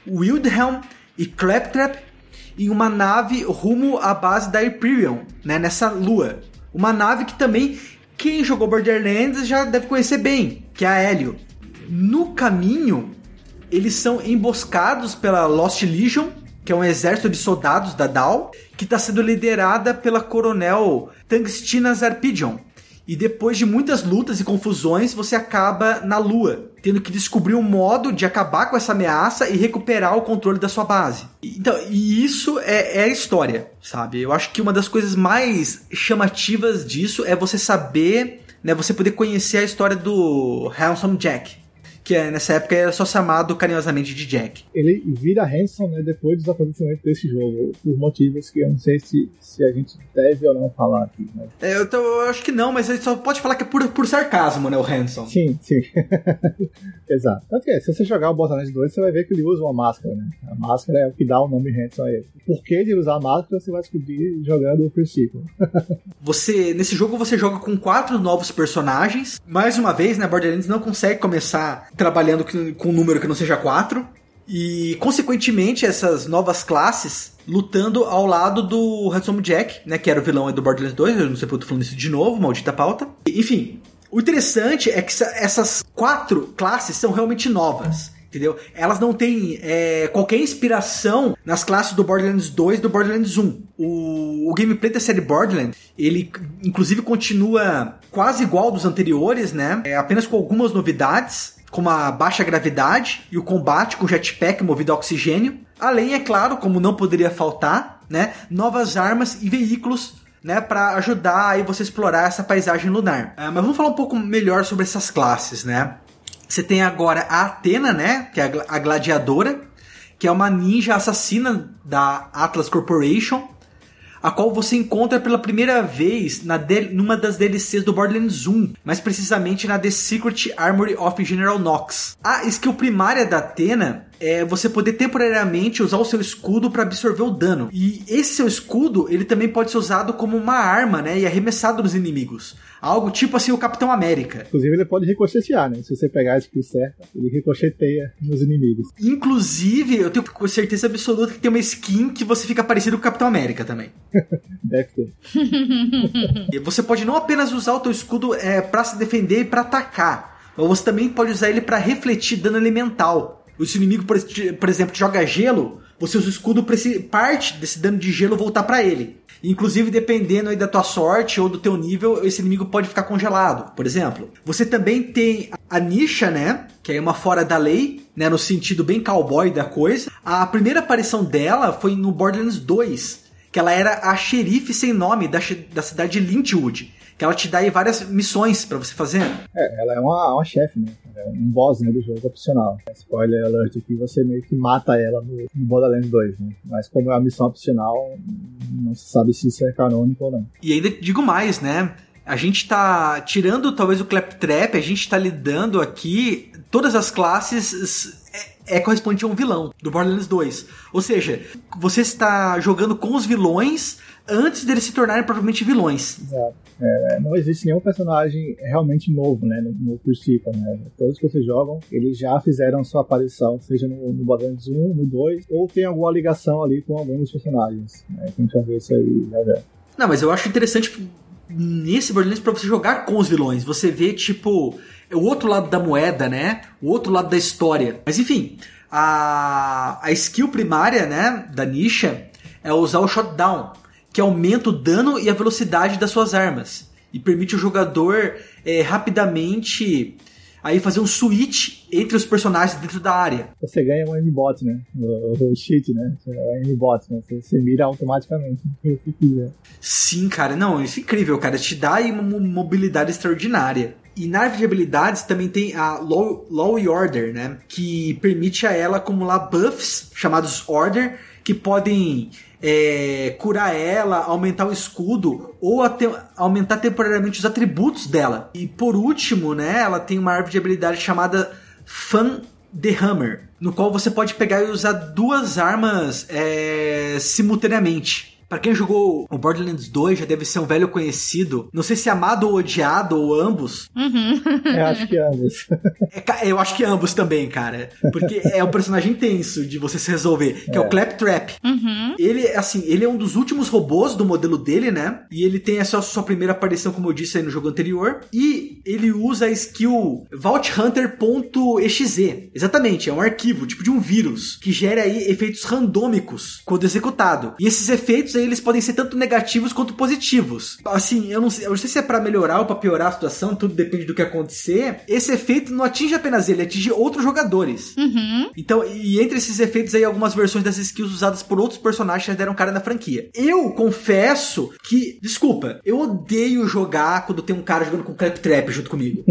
Wildhelm e Claptrap em uma nave rumo à base da Hyperion, né, nessa lua. Uma nave que também quem jogou Borderlands já deve conhecer bem, que é a Helio. No caminho, eles são emboscados pela Lost Legion, que é um exército de soldados da DAO, que está sendo liderada pela coronel Tangstina Zarpidion. E depois de muitas lutas e confusões, você acaba na Lua, tendo que descobrir um modo de acabar com essa ameaça e recuperar o controle da sua base. Então, e isso é, é a história, sabe? Eu acho que uma das coisas mais chamativas disso é você saber, né, você poder conhecer a história do Handsome Jack, que é, nessa época era só chamado carinhosamente de Jack. Ele vira Hanson né, depois dos acontecimentos desse jogo, por motivos que eu não sei se, se a gente deve ou não falar aqui. Mas... É, eu, tô, eu, acho que não, mas a gente só pode falar que é por, por sarcasmo, né, o Hanson. Sim, sim. Exato. Tanto que se você jogar o Borderlands 2, você vai ver que ele usa uma máscara, né? A máscara é o que dá o nome Hanson a ele. O porquê de usar a máscara você vai descobrir jogando o princípio. você, nesse jogo você joga com quatro novos personagens. Mais uma vez, né, Borderlands não consegue começar trabalhando com um número que não seja 4. E, consequentemente, essas novas classes lutando ao lado do Handsome Jack, né? Que era o vilão do Borderlands 2. Eu não sei porque eu tô falando isso de novo, maldita pauta. Enfim, o interessante é que essas quatro classes são realmente novas. Entendeu? Elas não têm é, qualquer inspiração nas classes do Borderlands 2 e do Borderlands 1. O, o gameplay da série Borderlands, ele inclusive continua quase igual dos anteriores, né? É, apenas com algumas novidades como a baixa gravidade e o combate com jetpack movido a oxigênio. Além, é claro, como não poderia faltar, né, novas armas e veículos né, para ajudar aí você a explorar essa paisagem lunar. É, mas vamos falar um pouco melhor sobre essas classes, né? Você tem agora a Atena, né? Que é a gladiadora, que é uma ninja assassina da Atlas Corporation, a qual você encontra pela primeira vez na numa das DLCs do Borderlands 1, mais precisamente na The Secret Armory of General Knox. A skill primária da Athena é você poder temporariamente usar o seu escudo para absorver o dano. E esse seu escudo, ele também pode ser usado como uma arma, né, e arremessado nos inimigos. Algo tipo assim o Capitão América. Inclusive ele pode ricochetear, né? Se você pegar a skill certa, ele ricocheteia nos inimigos. Inclusive, eu tenho certeza absoluta que tem uma skin que você fica parecido com o Capitão América também. Deve ter. e você pode não apenas usar o teu escudo é, para se defender e para atacar, mas você também pode usar ele para refletir dano elemental. Se o inimigo, por, exemplo, joga gelo, você usa o escudo para parte desse dano de gelo voltar para ele. Inclusive, dependendo aí da tua sorte ou do teu nível, esse inimigo pode ficar congelado, por exemplo. Você também tem a Nisha, né? Que é uma fora da lei, né? No sentido bem cowboy da coisa. A primeira aparição dela foi no Borderlands 2, que ela era a xerife sem nome da, da cidade de Lynchwood que ela te dá aí várias missões para você fazer. É, ela é uma, uma chefe, né? É um boss né, do jogo opcional. Spoiler alert aqui, você meio que mata ela no, no Borderlands 2, né? Mas como é uma missão opcional, não se sabe se isso é canônico ou não. E ainda digo mais, né? A gente tá tirando talvez o Claptrap, a gente tá lidando aqui todas as classes é, é correspondente a um vilão do Borderlands 2. Ou seja, você está jogando com os vilões antes deles se tornarem propriamente vilões. Exato. É, não existe nenhum personagem realmente novo, né, no, no Crucible, né? Todos que vocês jogam, eles já fizeram sua aparição, seja no, no Borderlands 1, no 2, ou tem alguma ligação ali com algum dos personagens. Né? A gente vai ver isso aí já já. Não, mas eu acho interessante nesse Borderlands para você jogar com os vilões. Você vê, tipo, o outro lado da moeda, né? O outro lado da história. Mas enfim, a, a skill primária, né, da Nisha é usar o Shotdown que aumenta o dano e a velocidade das suas armas e permite o jogador é, rapidamente aí fazer um switch entre os personagens dentro da área. Você ganha um M-Bot, né? O, o cheat, né? O M-Bot, né? Você, você, mira automaticamente quiser. Sim, cara. Não, isso é incrível, cara. Te dá aí uma mobilidade extraordinária. E na árvore de habilidades também tem a Law, Law e Order, né? Que permite a ela acumular buffs chamados Order, que podem é, curar ela, aumentar o escudo ou até, aumentar temporariamente os atributos dela. E por último, né, ela tem uma árvore de habilidade chamada Fan the Hammer, no qual você pode pegar e usar duas armas é, simultaneamente. Para quem jogou o Borderlands 2, já deve ser um velho conhecido. Não sei se é amado ou odiado, ou ambos. Uhum. Eu acho que ambos. É, eu acho que ambos também, cara. Porque é um personagem intenso de você se resolver, que é, é o Claptrap. Uhum. Ele, assim, ele é um dos últimos robôs do modelo dele, né? E ele tem essa sua primeira aparição, como eu disse aí no jogo anterior. E ele usa a skill vaulthunter.exe. Exatamente, é um arquivo, tipo de um vírus, que gera aí efeitos randômicos quando executado. E esses efeitos eles podem ser tanto negativos quanto positivos. Assim, eu não sei, eu não sei se é para melhorar ou para piorar a situação, tudo depende do que acontecer. Esse efeito não atinge apenas ele, atinge outros jogadores. Uhum. Então, e entre esses efeitos aí, algumas versões das skills usadas por outros personagens já deram cara na franquia. Eu confesso que, desculpa, eu odeio jogar quando tem um cara jogando com Claptrap junto comigo.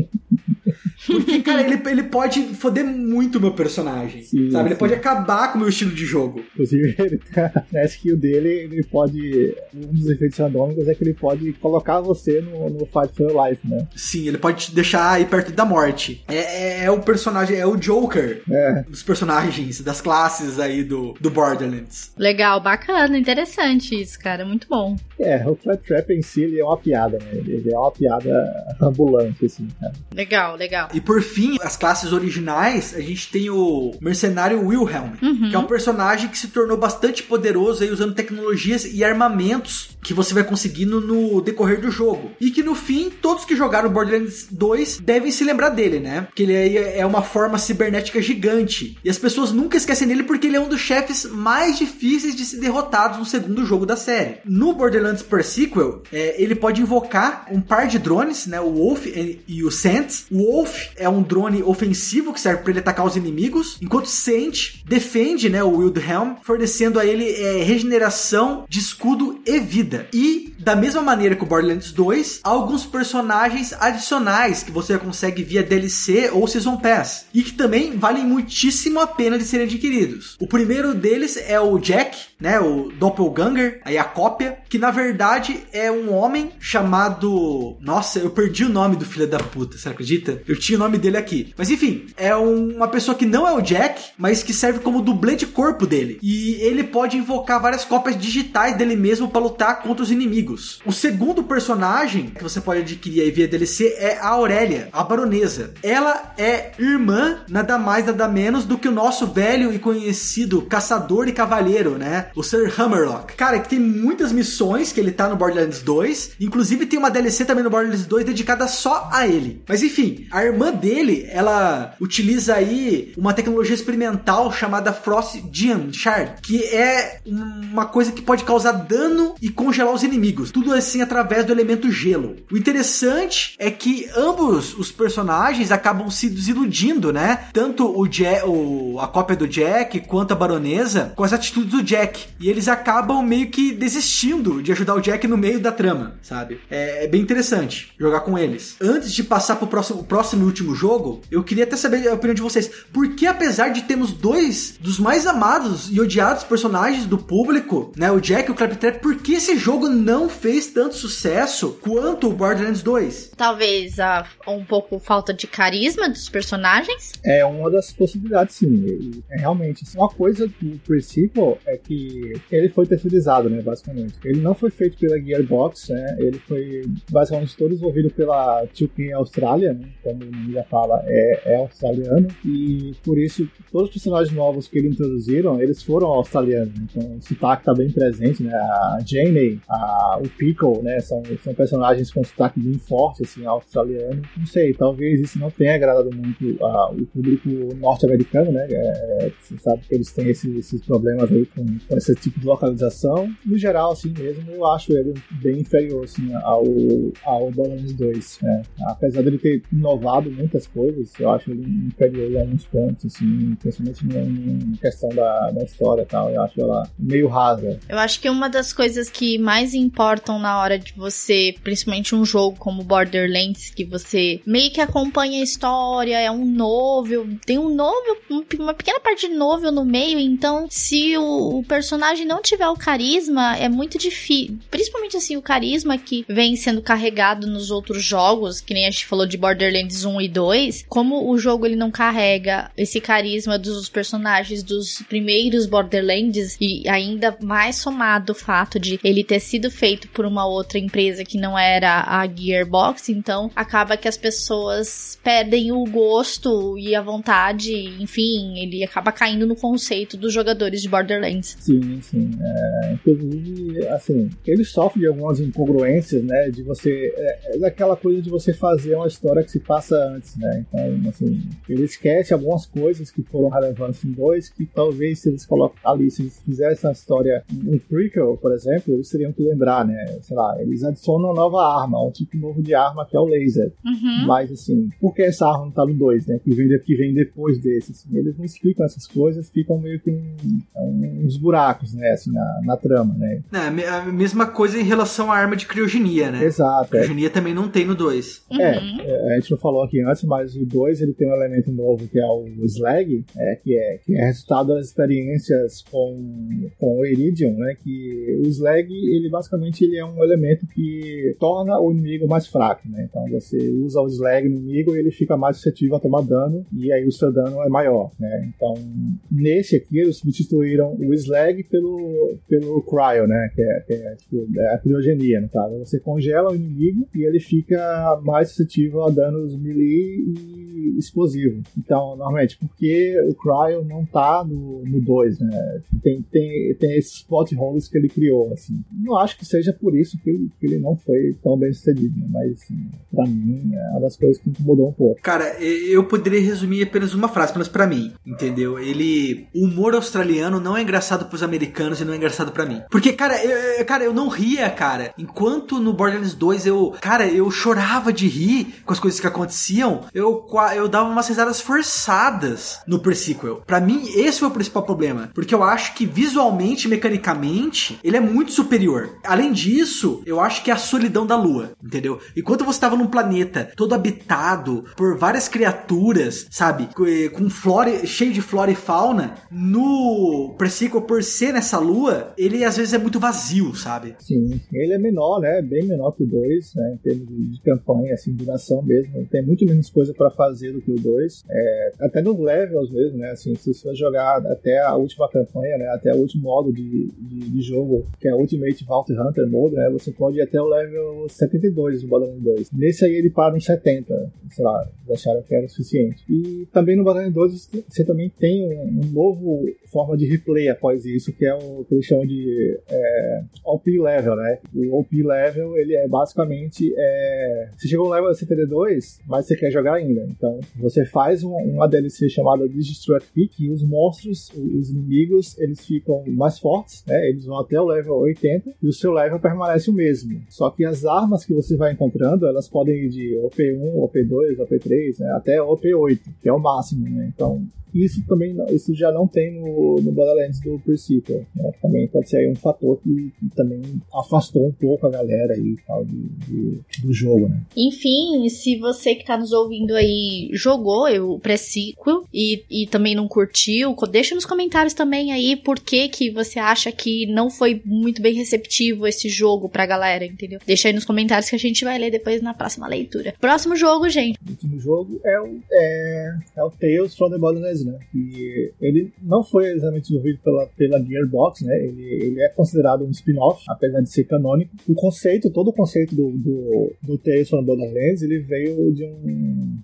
Porque, cara, ele, ele pode foder muito o meu personagem. Sim, sabe? Ele pode acabar com o meu estilo de jogo. Inclusive, ele tá, na skill dele, ele pode. Um dos efeitos randômicos é que ele pode colocar você no, no Fight for Your Life, né? Sim, ele pode te deixar aí perto da morte. É, é, é o personagem, é o Joker é. dos personagens, das classes aí do, do Borderlands. Legal, bacana, interessante isso, cara. Muito bom. É, o Trap em si ele é uma piada, né? Ele é uma piada ambulante, assim, cara. Legal, legal. E por fim, as classes originais, a gente tem o mercenário Wilhelm, uhum. que é um personagem que se tornou bastante poderoso aí usando tecnologias e armamentos que você vai conseguindo no decorrer do jogo. E que no fim, todos que jogaram Borderlands 2 devem se lembrar dele, né? Que ele é uma forma cibernética gigante. E as pessoas nunca esquecem dele porque ele é um dos chefes mais difíceis de ser derrotados no segundo jogo da série. No Borderlands Per Sequel, é, ele pode invocar um par de drones, né? O Wolf e o Sands. O Wolf é um drone ofensivo que serve para ele atacar os inimigos, enquanto Saint defende, né, o Wildhelm, fornecendo a ele é, regeneração de escudo e vida. E da mesma maneira que o Borderlands 2, alguns personagens adicionais que você consegue via DLC ou Season Pass e que também valem muitíssimo a pena de serem adquiridos. O primeiro deles é o Jack, né, o Doppelganger, aí a cópia, que na verdade é um homem chamado, nossa, eu perdi o nome do filho da puta, você acredita? Eu tinha nome dele aqui. Mas enfim, é um, uma pessoa que não é o Jack, mas que serve como dublê de corpo dele. E ele pode invocar várias cópias digitais dele mesmo para lutar contra os inimigos. O segundo personagem que você pode adquirir aí via DLC é a Aurélia, a baronesa. Ela é irmã, nada mais nada menos do que o nosso velho e conhecido caçador e cavalheiro, né? O Sir Hammerlock. Cara, que tem muitas missões que ele tá no Borderlands 2, inclusive tem uma DLC também no Borderlands 2 dedicada só a ele. Mas enfim, a irmã dele, ela utiliza aí uma tecnologia experimental chamada Frost Gem Shard, que é uma coisa que pode causar dano e congelar os inimigos. Tudo assim através do elemento gelo. O interessante é que ambos os personagens acabam se desiludindo, né? Tanto o, Jack, o a cópia do Jack quanto a baronesa com as atitudes do Jack. E eles acabam meio que desistindo de ajudar o Jack no meio da trama, sabe? É, é bem interessante jogar com eles. Antes de passar pro próximo, próximo último jogo, eu queria até saber a opinião de vocês. Por que, apesar de termos dois dos mais amados e odiados personagens do público, né? O Jack e o Claptrap, por que esse jogo não fez tanto sucesso quanto o Borderlands 2? Talvez a, um pouco falta de carisma dos personagens? É uma das possibilidades, sim. É realmente. Assim, uma coisa do Pre-Sequel é que ele foi terceirizado, né? Basicamente. Ele não foi feito pela Gearbox, né? Ele foi basicamente todo desenvolvido pela 2K Austrália, né? Como já fala, é, é australiano. E por isso, todos os personagens novos que ele introduziram, eles foram australianos. Então, o sotaque tá bem presente, né? A Jane, a, o Pickle, né? São, são personagens com sotaque bem forte, assim, australiano. Não sei, talvez isso não tenha agradado muito a, o público norte-americano, né? É, você sabe que eles têm esse, esses problemas aí com, com, esse tipo de localização. No geral, assim mesmo, eu acho ele bem inferior, assim, ao, ao Borderlands 2. Né? Apesar dele ter inovado muitas coisas, eu acho ele inferior em alguns pontos, assim, principalmente em questão da, da história e tal. Eu acho ela meio rasa. Eu acho que uma das coisas que mais importam na hora de você, principalmente um jogo como Borderlands, que você meio que acompanha a história, é um novel, tem um novel, uma pequena parte de novel no meio, então se o, o personagem não tiver o carisma, é muito difícil. Principalmente assim, o carisma que vem sendo carregado nos outros jogos, que nem a gente falou de Borderlands 1 e 2, como o jogo ele não carrega esse carisma dos personagens dos primeiros Borderlands e ainda mais somado o fato de ele ter sido feito por uma outra empresa que não era a Gearbox, então acaba que as pessoas perdem o gosto e a vontade, enfim, ele acaba caindo no conceito dos jogadores de Borderlands. Sim, sim. É, inclusive, assim, ele sofre de algumas incongruências, né? De você. É, é daquela coisa de você fazer uma história que se passa antes, né? Então, assim, ele esquece algumas coisas que foram relevantes em dois, que talvez se eles colocam ali, se eles fizessem essa história um prequel, por exemplo, eles teriam que lembrar, né? Sei lá, eles adicionam uma nova arma, um tipo novo de arma que é o laser. Uhum. Mas, assim, por que essa arma não tá no 2, né? Que vem, que vem depois desse, assim, eles não explicam essas coisas, ficam meio que um, um, uns buracos, né? Assim, na, na trama, né? É, a mesma coisa em relação à arma de criogenia, né? Exato. É. Criogenia é. também não tem no 2. Uhum. É, a gente não falou aqui antes, mas o 2 ele tem um elemento novo que é o Slag, é, que, é, que é resultado das experiências com, com o Iridium, né? Que o Slag, ele basicamente ele é um elemento que torna o inimigo mais fraco, né? Então você usa o Slag no inimigo e ele fica mais suscetível a tomar dano, e aí o seu dano é maior, né? Então, nesse aqui, eles substituíram o Slag pelo, pelo Cryo, né? Que é, que é, é a criogenia, no caso. Você congela o inimigo e ele fica mais suscetível a danos melee e explosivo. Então, normalmente, porque o Cryo não tá no 2, né? Tem, tem, tem esses plot holes que ele criou, assim. Não acho que seja por isso que ele, que ele não foi tão bem sucedido, né? mas, assim, pra mim, é uma das coisas que incomodou um pouco. Cara, eu poderia resumir apenas uma frase, apenas pra mim, entendeu? Ele... O humor australiano não é engraçado pros americanos e não é engraçado pra mim. Porque, cara, eu, cara, eu não ria, cara. Enquanto no Borderlands 2 eu... Cara, eu chorava de rir com as coisas que aconteciam aconteciam, eu, eu dava umas risadas forçadas no pre-sequel. Pra mim, esse foi o principal problema. Porque eu acho que visualmente, mecanicamente, ele é muito superior. Além disso, eu acho que é a solidão da lua, entendeu? Enquanto você estava num planeta todo habitado por várias criaturas, sabe? Com flora, cheio de flora e fauna, no pre-sequel, por ser nessa lua, ele às vezes é muito vazio, sabe? Sim, ele é menor, né? Bem menor que o 2, né? Em termos de campanha, assim, duração mesmo. Tem muito menos coisa para fazer do que o 2. É, até nos levels mesmo, né? Assim, se você jogar até a última campanha, né? Até o último modo de, de, de jogo, que é Ultimate Vault Hunter Mode, né? Você pode ir até o level 72 do Borderlands 2. Nesse aí ele para em 70, sei lá, acharam que era o suficiente. E também no Borderlands 2 você também tem um, um novo forma de replay após isso, que é o que eles chamam de é, OP Level, né? O OP Level, ele é basicamente, é, você chegou no level 72, mas você quer jogar ainda. Então, você faz um, uma DLC chamada Digistruct Peak e os monstros, os inimigos, eles ficam mais fortes, né? Eles vão até o level 80 e o seu level permanece o mesmo. Só que as armas que você vai encontrando, elas podem ir de OP1, OP2, OP3, né? até OP8, que é o máximo, né? Então, isso também isso já não tem no, no Borderlands do Principal. Né? Também pode ser um fator que, que, também afastou um pouco a galera aí tal, de, de, do jogo, né? Enfim, se você que tá nos ouvindo aí jogou o pré-sequel e, e também não curtiu, deixa nos comentários também aí por que que você acha que não foi muito bem receptivo esse jogo pra galera, entendeu? Deixa aí nos comentários que a gente vai ler depois na próxima leitura. Próximo jogo, gente. O último jogo é o, é, é o Tales from the Borderlands né? E ele não foi exatamente desenvolvido pela, pela Gearbox, né? Ele, ele é considerado um spin-off, apesar de ser canônico. O conceito, todo o conceito do, do, do Tales from Borderlands, ele veio de um,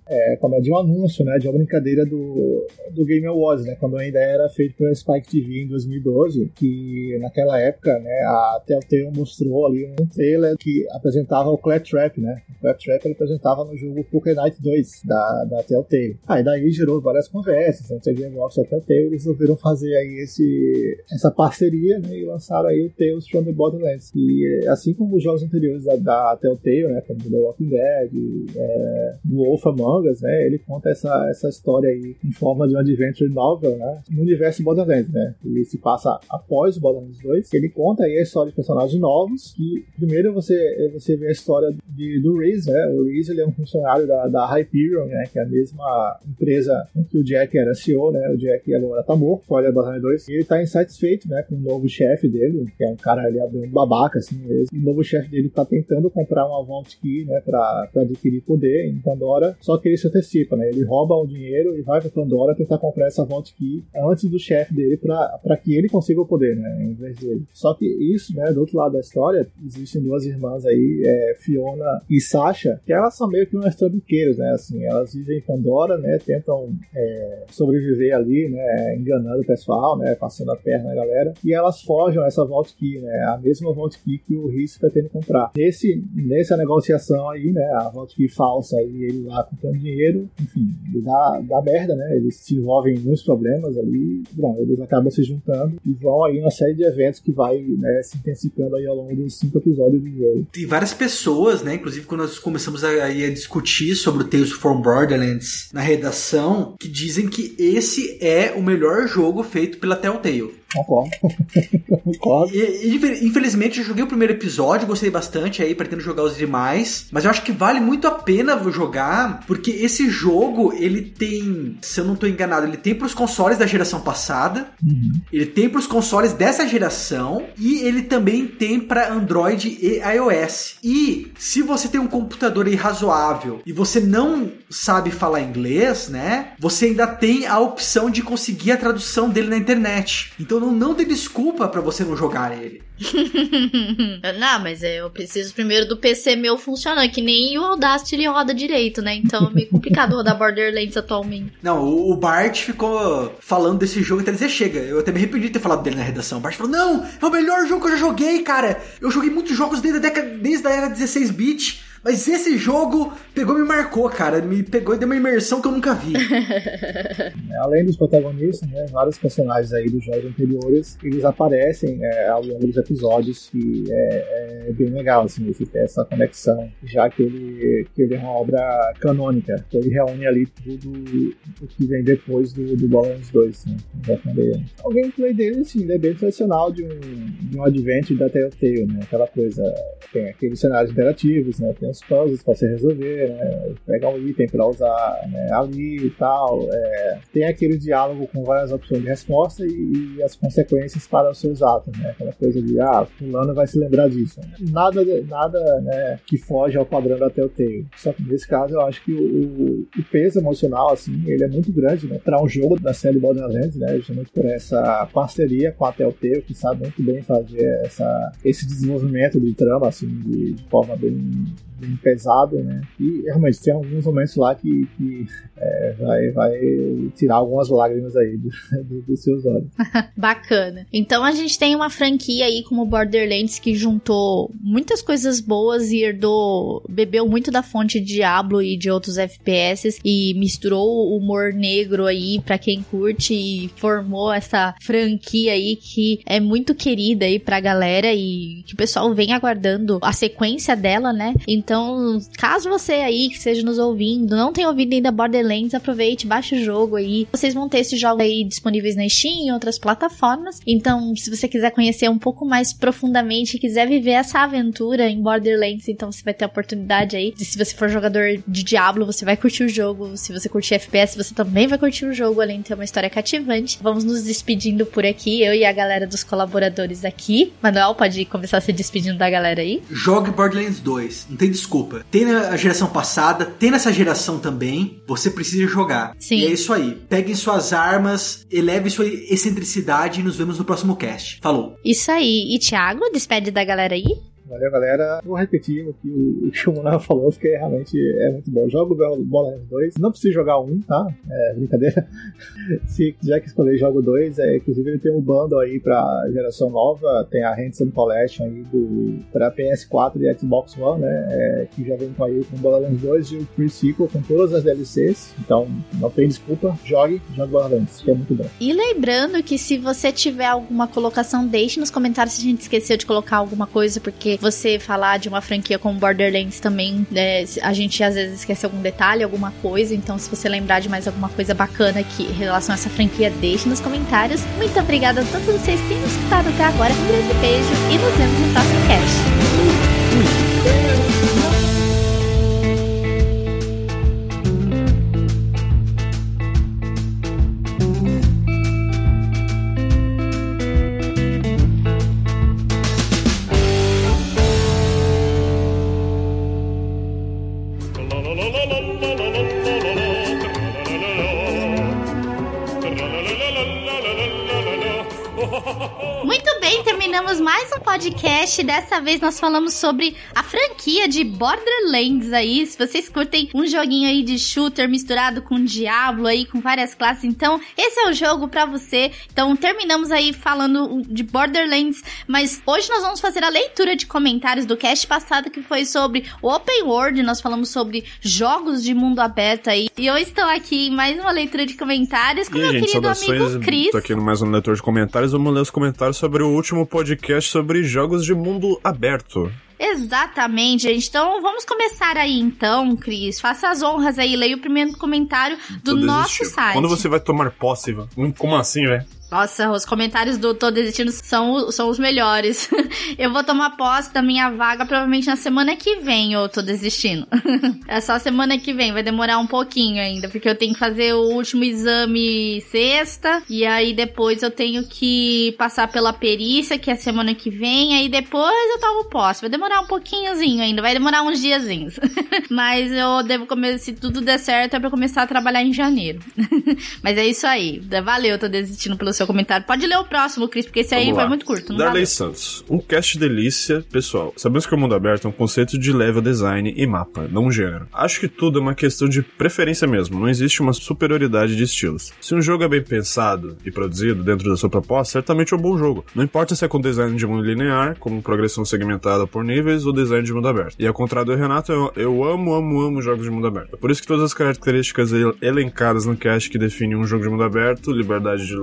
é, como é, de um anúncio, né? De uma brincadeira do, do Game Awards, né? Quando ainda era feito pela Spike TV em 2012, que naquela época, né? A Telltale mostrou ali um trailer que apresentava o Claptrap, né? O Claptrap ele apresentava no jogo Poker Night 2 da, da Telltale. Aí daí gerou várias conversas, antes a Gearbox até Telltale, eles resolveram fazer aí esse, essa parceria né, e lançaram aí o Tales from the Borderlands. E assim como os jogos anteriores da, da Telltale, né, como The Walking Dead, é, Wolf Among Us, né, ele conta essa, essa história aí em forma de um adventure novel né, no universo Borderlands. Né. Ele se passa após o Borderlands 2. Ele conta aí a história de personagens novos, que primeiro você, você vê a história de, do Reese, né, o Reese ele é um funcionário da, da Hyperion, né, que é a mesma empresa em que o Jack era CEO, né? O Jack agora tá morto, olha Borderlands 2. E ele tá insatisfeito, né? Com o novo chefe dele, que é um cara ali, um babaca, assim mesmo. E o novo chefe dele tá tentando comprar uma Vault Key, né? Pra, pra adquirir poder em Pandora. Só que ele se antecipa, né? Ele rouba o dinheiro e vai pra Pandora tentar comprar essa Vault Key antes do chefe dele pra que ele consiga o poder, né? Em vez dele. Só que isso, né? Do outro lado da história, existem duas irmãs aí, é, Fiona e Sasha, que elas são meio que umas trambiqueiras, né? Assim, elas vivem em Pandora, né? Tentam é, sobreviver ali, né, enganando o pessoal, né, passando a perna na galera, e elas forjam essa Vault Key, né, a mesma Vault Key que o Risk pretende comprar. Nesse, nessa negociação aí, né, a Vault Key falsa e ele lá comprando dinheiro, enfim, dá, dá merda, né, eles se envolvem em muitos problemas ali, bom, eles acabam se juntando e vão aí uma série de eventos que vai, né, se intensificando aí ao longo dos cinco episódios do jogo. Tem várias pessoas, né, inclusive quando nós começamos a, a discutir sobre o Tales from Borderlands na redação, que dizem que esse é o melhor jogo feito pela Telltale. Concordo. Concordo. E, infelizmente, eu joguei o primeiro episódio, gostei bastante, aí pretendo jogar os demais. Mas eu acho que vale muito a pena jogar, porque esse jogo, ele tem, se eu não estou enganado, ele tem para os consoles da geração passada, uhum. ele tem para os consoles dessa geração, e ele também tem para Android e iOS. E se você tem um computador aí razoável e você não sabe falar inglês, né? Você ainda tem a opção de conseguir a tradução dele na internet. Então então não, não dê desculpa para você não jogar ele. não, mas eu preciso primeiro do PC meu funcionando, que nem o Audacity ele roda direito, né? Então é meio complicado rodar Borderlands atualmente. Não, o, o Bart ficou falando desse jogo até dizer chega. Eu até me arrependi de ter falado dele na redação. O Bart falou: Não, é o melhor jogo que eu já joguei, cara. Eu joguei muitos jogos desde a década, desde a era 16-bit. Mas esse jogo pegou e me marcou, cara. Me pegou e deu uma imersão que eu nunca vi. Além dos protagonistas, né, vários personagens aí dos jogos anteriores, eles aparecem é, ao longo dos episódios e é, é, bem legal, assim, você ter essa conexão, já que ele, que ele é uma obra canônica, então ele reúne ali tudo o que vem depois do, do Borderlands 2, né, o gameplay dele, assim, é bem tradicional de um, de um advent da Telltale, né, aquela coisa, tem aqueles cenários interativos, né, tem os puzzles pra você resolver, né, pegar um item pra usar né, ali e tal, é, tem aquele diálogo com várias opções de resposta e, e, as consequências para os seus atos, né? Aquela coisa de, ah, fulano vai se lembrar disso. Nada, nada né, que foge ao padrão da Telltale. Só que nesse caso eu acho que o, o peso emocional, assim, ele é muito grande, né? Para um jogo da série Borderlands, né? Justamente por essa parceria com a Telltale, que sabe muito bem fazer essa, esse desenvolvimento de trama, assim, de, de forma bem bem pesado, né? E realmente tem alguns momentos lá que, que é, vai, vai tirar algumas lágrimas aí dos do, seus olhos. Bacana. Então a gente tem uma franquia aí como Borderlands que juntou muitas coisas boas e herdou, bebeu muito da fonte Diablo e de outros FPS e misturou o humor negro aí para quem curte e formou essa franquia aí que é muito querida aí pra galera e que o pessoal vem aguardando a sequência dela, né? Então, caso você aí que esteja nos ouvindo, não tenha ouvido ainda Borderlands, aproveite, baixe o jogo aí. Vocês vão ter esse jogo aí disponíveis na Steam e outras plataformas. Então, se você quiser conhecer um pouco mais profundamente, quiser viver essa aventura em Borderlands, então você vai ter a oportunidade aí. Se você for jogador de Diablo, você vai curtir o jogo. Se você curtir FPS, você também vai curtir o jogo, além de ter uma história cativante. Vamos nos despedindo por aqui, eu e a galera dos colaboradores aqui. Manuel, pode começar se despedindo da galera aí? Jogue Borderlands 2. Não tem desculpa. Tem na geração passada, tem nessa geração também. Você precisa jogar. Sim. E é isso aí. Peguem suas armas, eleve sua excentricidade e nos vemos no próximo cast. Falou. Isso aí. E Thiago, despede da galera aí? Valeu, galera. Vou repetir o que o, o, falou, porque realmente é muito bom. Jogo Borderlands 2. Não precisa jogar um, tá? É brincadeira. Se quiser que escolher, jogo 2. É, inclusive, ele tem um bundle aí pra geração nova. Tem a Handsome Collection aí do, pra PS4 e Xbox One, né? É, que já vem com aí com Borderlands 2 e o Pre-Sequel com todas as DLCs. Então, não tem desculpa. Jogue, jogue Borderlands, que é muito bom. E lembrando que se você tiver alguma colocação, deixe nos comentários se a gente esqueceu de colocar alguma coisa, porque você falar de uma franquia como Borderlands também, né, a gente às vezes esquece algum detalhe, alguma coisa. Então, se você lembrar de mais alguma coisa bacana que em relação a essa franquia, deixe nos comentários. Muito obrigada a todos vocês que têm nos escutado até agora. Um grande beijo e nos vemos no próximo cast. Muito mais um podcast. Dessa vez nós falamos sobre a franquia de Borderlands aí. Se vocês curtem um joguinho aí de shooter misturado com Diablo aí, com várias classes, então esse é o jogo para você. Então terminamos aí falando de Borderlands, mas hoje nós vamos fazer a leitura de comentários do cast passado que foi sobre o Open World. Nós falamos sobre jogos de mundo aberto aí. E eu estou aqui em mais uma leitura de comentários com e, meu gente, querido amigo Cris. Tô aqui no mais um leitor de comentários. Vamos ler os comentários sobre o último podcast sobre jogos de mundo aberto. Exatamente, gente. Então vamos começar aí então, Cris. Faça as honras aí, leia o primeiro comentário do nosso site. Quando você vai tomar posse, como assim, velho? Nossa, os comentários do Tô Desistindo são, são os melhores. eu vou tomar posse da minha vaga provavelmente na semana que vem, eu tô desistindo. é só semana que vem, vai demorar um pouquinho ainda, porque eu tenho que fazer o último exame sexta, e aí depois eu tenho que passar pela perícia, que é semana que vem, aí depois eu tomo posse. Vai demorar um pouquinhozinho ainda, vai demorar uns diazinhos. Mas eu devo começar, se tudo der certo, é pra começar a trabalhar em janeiro. Mas é isso aí. Valeu, tô desistindo pelos seu comentário. Pode ler o próximo, Cris, porque esse aí Vamos foi lá. muito curto. Não Darley valeu. Santos. Um cast delícia, pessoal. Sabemos que o mundo aberto é um conceito de level design e mapa, não um gênero. Acho que tudo é uma questão de preferência mesmo, não existe uma superioridade de estilos. Se um jogo é bem pensado e produzido dentro da sua proposta, certamente é um bom jogo. Não importa se é com design de mundo linear, como progressão segmentada por níveis, ou design de mundo aberto. E ao contrário do Renato, eu, eu amo, amo, amo jogos de mundo aberto. É por isso que todas as características el- elencadas no cast que definem um jogo de mundo aberto, liberdade de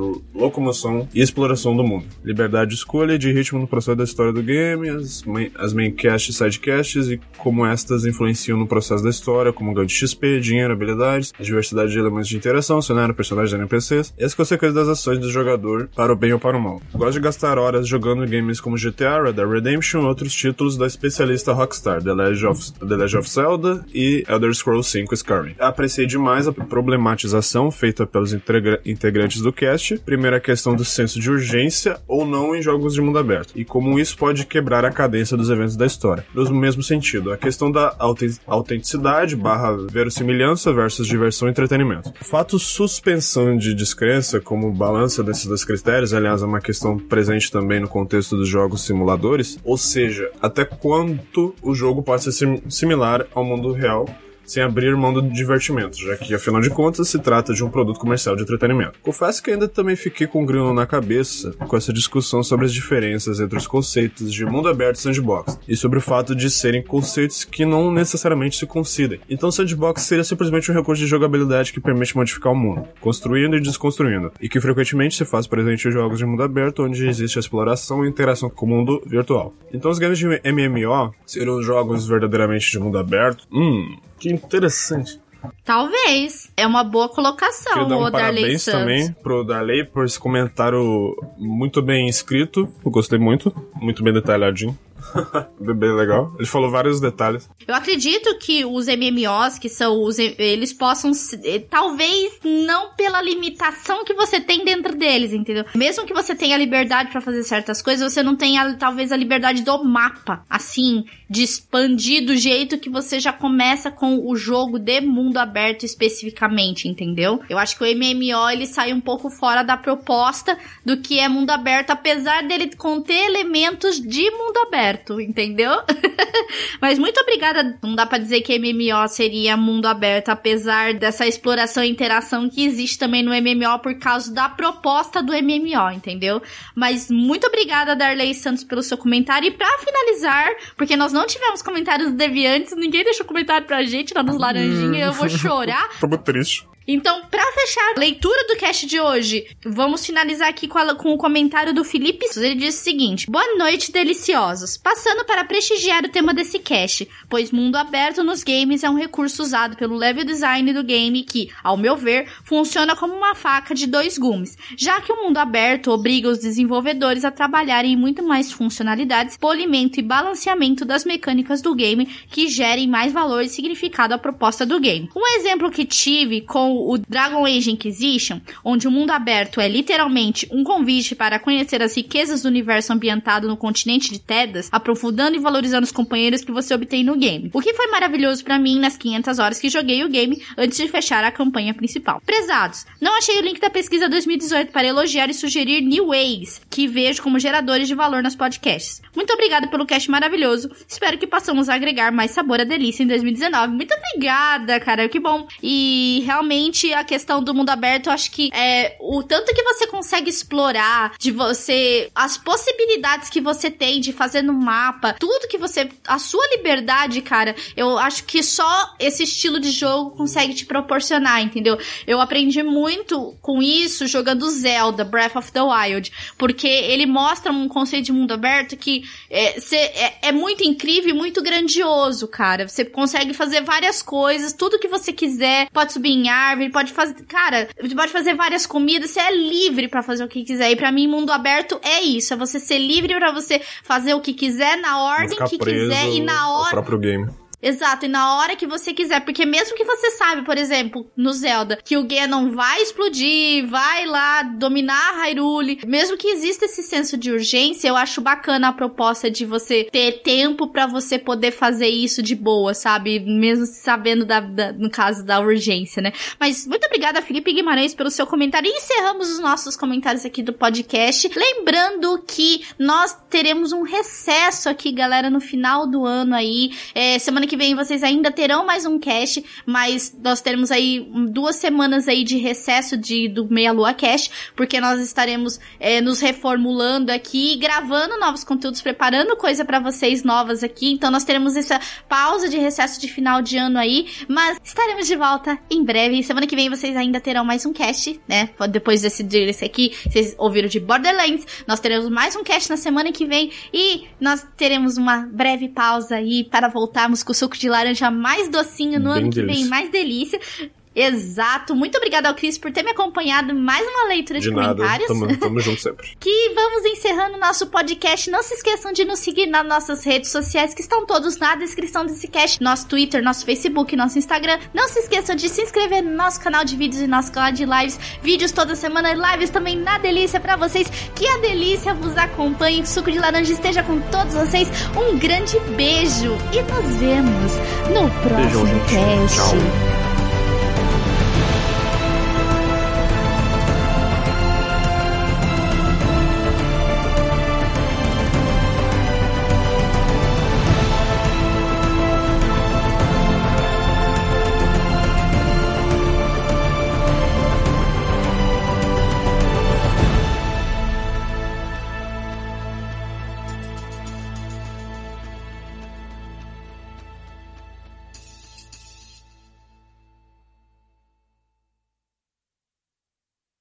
locomoção e exploração do mundo. Liberdade de escolha e de ritmo no processo da história do game, as main, as main casts e side casts e como estas influenciam no processo da história, como ganho de XP, dinheiro, habilidades, a diversidade de elementos de interação, cenário, personagens e NPCs, e as consequências das ações do jogador para o bem ou para o mal. Gosto de gastar horas jogando games como GTA, Red Dead Redemption e outros títulos da especialista Rockstar, The Legend of, The Legend of Zelda e Elder Scrolls V Skyrim. Apreciei demais a problematização feita pelos integra- integrantes do cast, primeiro a questão do senso de urgência ou não em jogos de mundo aberto, e como isso pode quebrar a cadência dos eventos da história. No mesmo sentido, a questão da auten- autenticidade barra verossimilhança versus diversão e entretenimento. O fato suspensão de descrença como balança desses dois critérios, aliás, é uma questão presente também no contexto dos jogos simuladores, ou seja, até quanto o jogo pode ser sim- similar ao mundo real sem abrir mão do divertimento, já que, afinal de contas, se trata de um produto comercial de entretenimento. Confesso que ainda também fiquei com um grilo na cabeça com essa discussão sobre as diferenças entre os conceitos de mundo aberto e sandbox, e sobre o fato de serem conceitos que não necessariamente se coincidem. Então, sandbox seria simplesmente um recurso de jogabilidade que permite modificar o mundo, construindo e desconstruindo, e que frequentemente se faz presente em jogos de mundo aberto onde existe a exploração e interação com o mundo virtual. Então, os games de MMO seriam jogos verdadeiramente de mundo aberto? Hum, que interessante. Talvez. É uma boa colocação, Queria dar o um Darley parabéns Santos. também pro Darley por esse comentário muito bem escrito. Eu gostei muito. Muito bem detalhadinho. bem legal. Ele falou vários detalhes. Eu acredito que os MMOs, que são os. Eles possam. eh, Talvez não pela limitação que você tem dentro deles, entendeu? Mesmo que você tenha liberdade pra fazer certas coisas, você não tem talvez a liberdade do mapa, assim, de expandir do jeito que você já começa com o jogo de mundo aberto especificamente, entendeu? Eu acho que o MMO ele sai um pouco fora da proposta do que é mundo aberto, apesar dele conter elementos de mundo aberto, entendeu? Mas muito obrigada. Não dá pra dizer que MMO seria mundo aberto, apesar dessa exploração e interação que existe também no MMO por causa da proposta do MMO, entendeu? Mas muito obrigada, Darley Santos, pelo seu comentário. E pra finalizar, porque nós não tivemos comentários deviantes, ninguém deixou comentário pra gente lá nos laranjinha, eu vou chorar. Tô muito triste. Então, pra fechar a leitura do cast de hoje, vamos finalizar aqui com, a- com o comentário do Felipe. Ele diz o seguinte: Boa noite, deliciosos. Passando para prestigiar o tema desse cast, pois mundo aberto nos games é um recurso usado pelo level design do game que, ao meu ver, funciona como uma faca de dois gumes, já que o mundo aberto obriga os desenvolvedores a trabalharem em muito mais funcionalidades, polimento e balanceamento das mecânicas do game que gerem mais valor e significado à proposta do game. Um exemplo que tive com o Dragon Age Inquisition, onde o mundo aberto é literalmente um convite para conhecer as riquezas do universo ambientado no continente de Tedas, aprofundando e valorizando os companheiros que você obtém no game. O que foi maravilhoso pra mim nas 500 horas que joguei o game antes de fechar a campanha principal. Prezados, não achei o link da pesquisa 2018 para elogiar e sugerir new ways, que vejo como geradores de valor nos podcasts. Muito obrigado pelo cast maravilhoso. Espero que possamos agregar mais sabor à delícia em 2019. Muito obrigada, cara. Que bom. E realmente a questão do mundo aberto, eu acho que é o tanto que você consegue explorar, de você. as possibilidades que você tem de fazer no mapa, tudo que você. a sua liberdade, cara, eu acho que só esse estilo de jogo consegue te proporcionar, entendeu? Eu aprendi muito com isso jogando Zelda Breath of the Wild, porque ele mostra um conceito de mundo aberto que é, cê- é, é muito incrível e muito grandioso, cara. Você consegue fazer várias coisas, tudo que você quiser, pode subir em árvore, pode fazer, cara, você pode fazer várias comidas, você é livre pra fazer o que quiser. E pra mim, mundo aberto é isso, é você ser livre pra você fazer o que quiser na ordem que preso quiser e na hora próprio game. Exato, e na hora que você quiser, porque mesmo que você sabe, por exemplo, no Zelda, que o Ganon vai explodir, vai lá dominar a Hyrule, mesmo que exista esse senso de urgência, eu acho bacana a proposta de você ter tempo para você poder fazer isso de boa, sabe? Mesmo sabendo da, da, no caso da urgência, né? Mas muito obrigada, Felipe Guimarães, pelo seu comentário. E encerramos os nossos comentários aqui do podcast. Lembrando que nós teremos um recesso aqui, galera, no final do ano aí. É, semana que vem vocês ainda terão mais um cast, mas nós teremos aí duas semanas aí de recesso de, do Meia Lua Cast, porque nós estaremos é, nos reformulando aqui, gravando novos conteúdos, preparando coisa para vocês novas aqui. Então nós teremos essa pausa de recesso de final de ano aí, mas estaremos de volta em breve. Semana que vem vocês ainda terão mais um cast, né? Depois desse, desse aqui, vocês ouviram de Borderlands. Nós teremos mais um cast na semana que vem e nós teremos uma breve pausa aí para voltarmos com suco de laranja mais docinho no Bem ano que delícia. vem, mais delícia. Exato. Muito obrigada ao Cris por ter me acompanhado mais uma leitura de, De nada. comentários. Tamo, tamo junto sempre. Que vamos encerrando o nosso podcast. Não se esqueçam de nos seguir nas nossas redes sociais, que estão todos na descrição desse cast. Nosso Twitter, nosso Facebook, nosso Instagram. Não se esqueçam de se inscrever no nosso canal de vídeos e nosso canal de lives. Vídeos toda semana e lives também na delícia pra vocês. Que a delícia vos acompanhe. Que o suco de laranja esteja com todos vocês. Um grande beijo e nos vemos no próximo Beijão, cast. Tchau.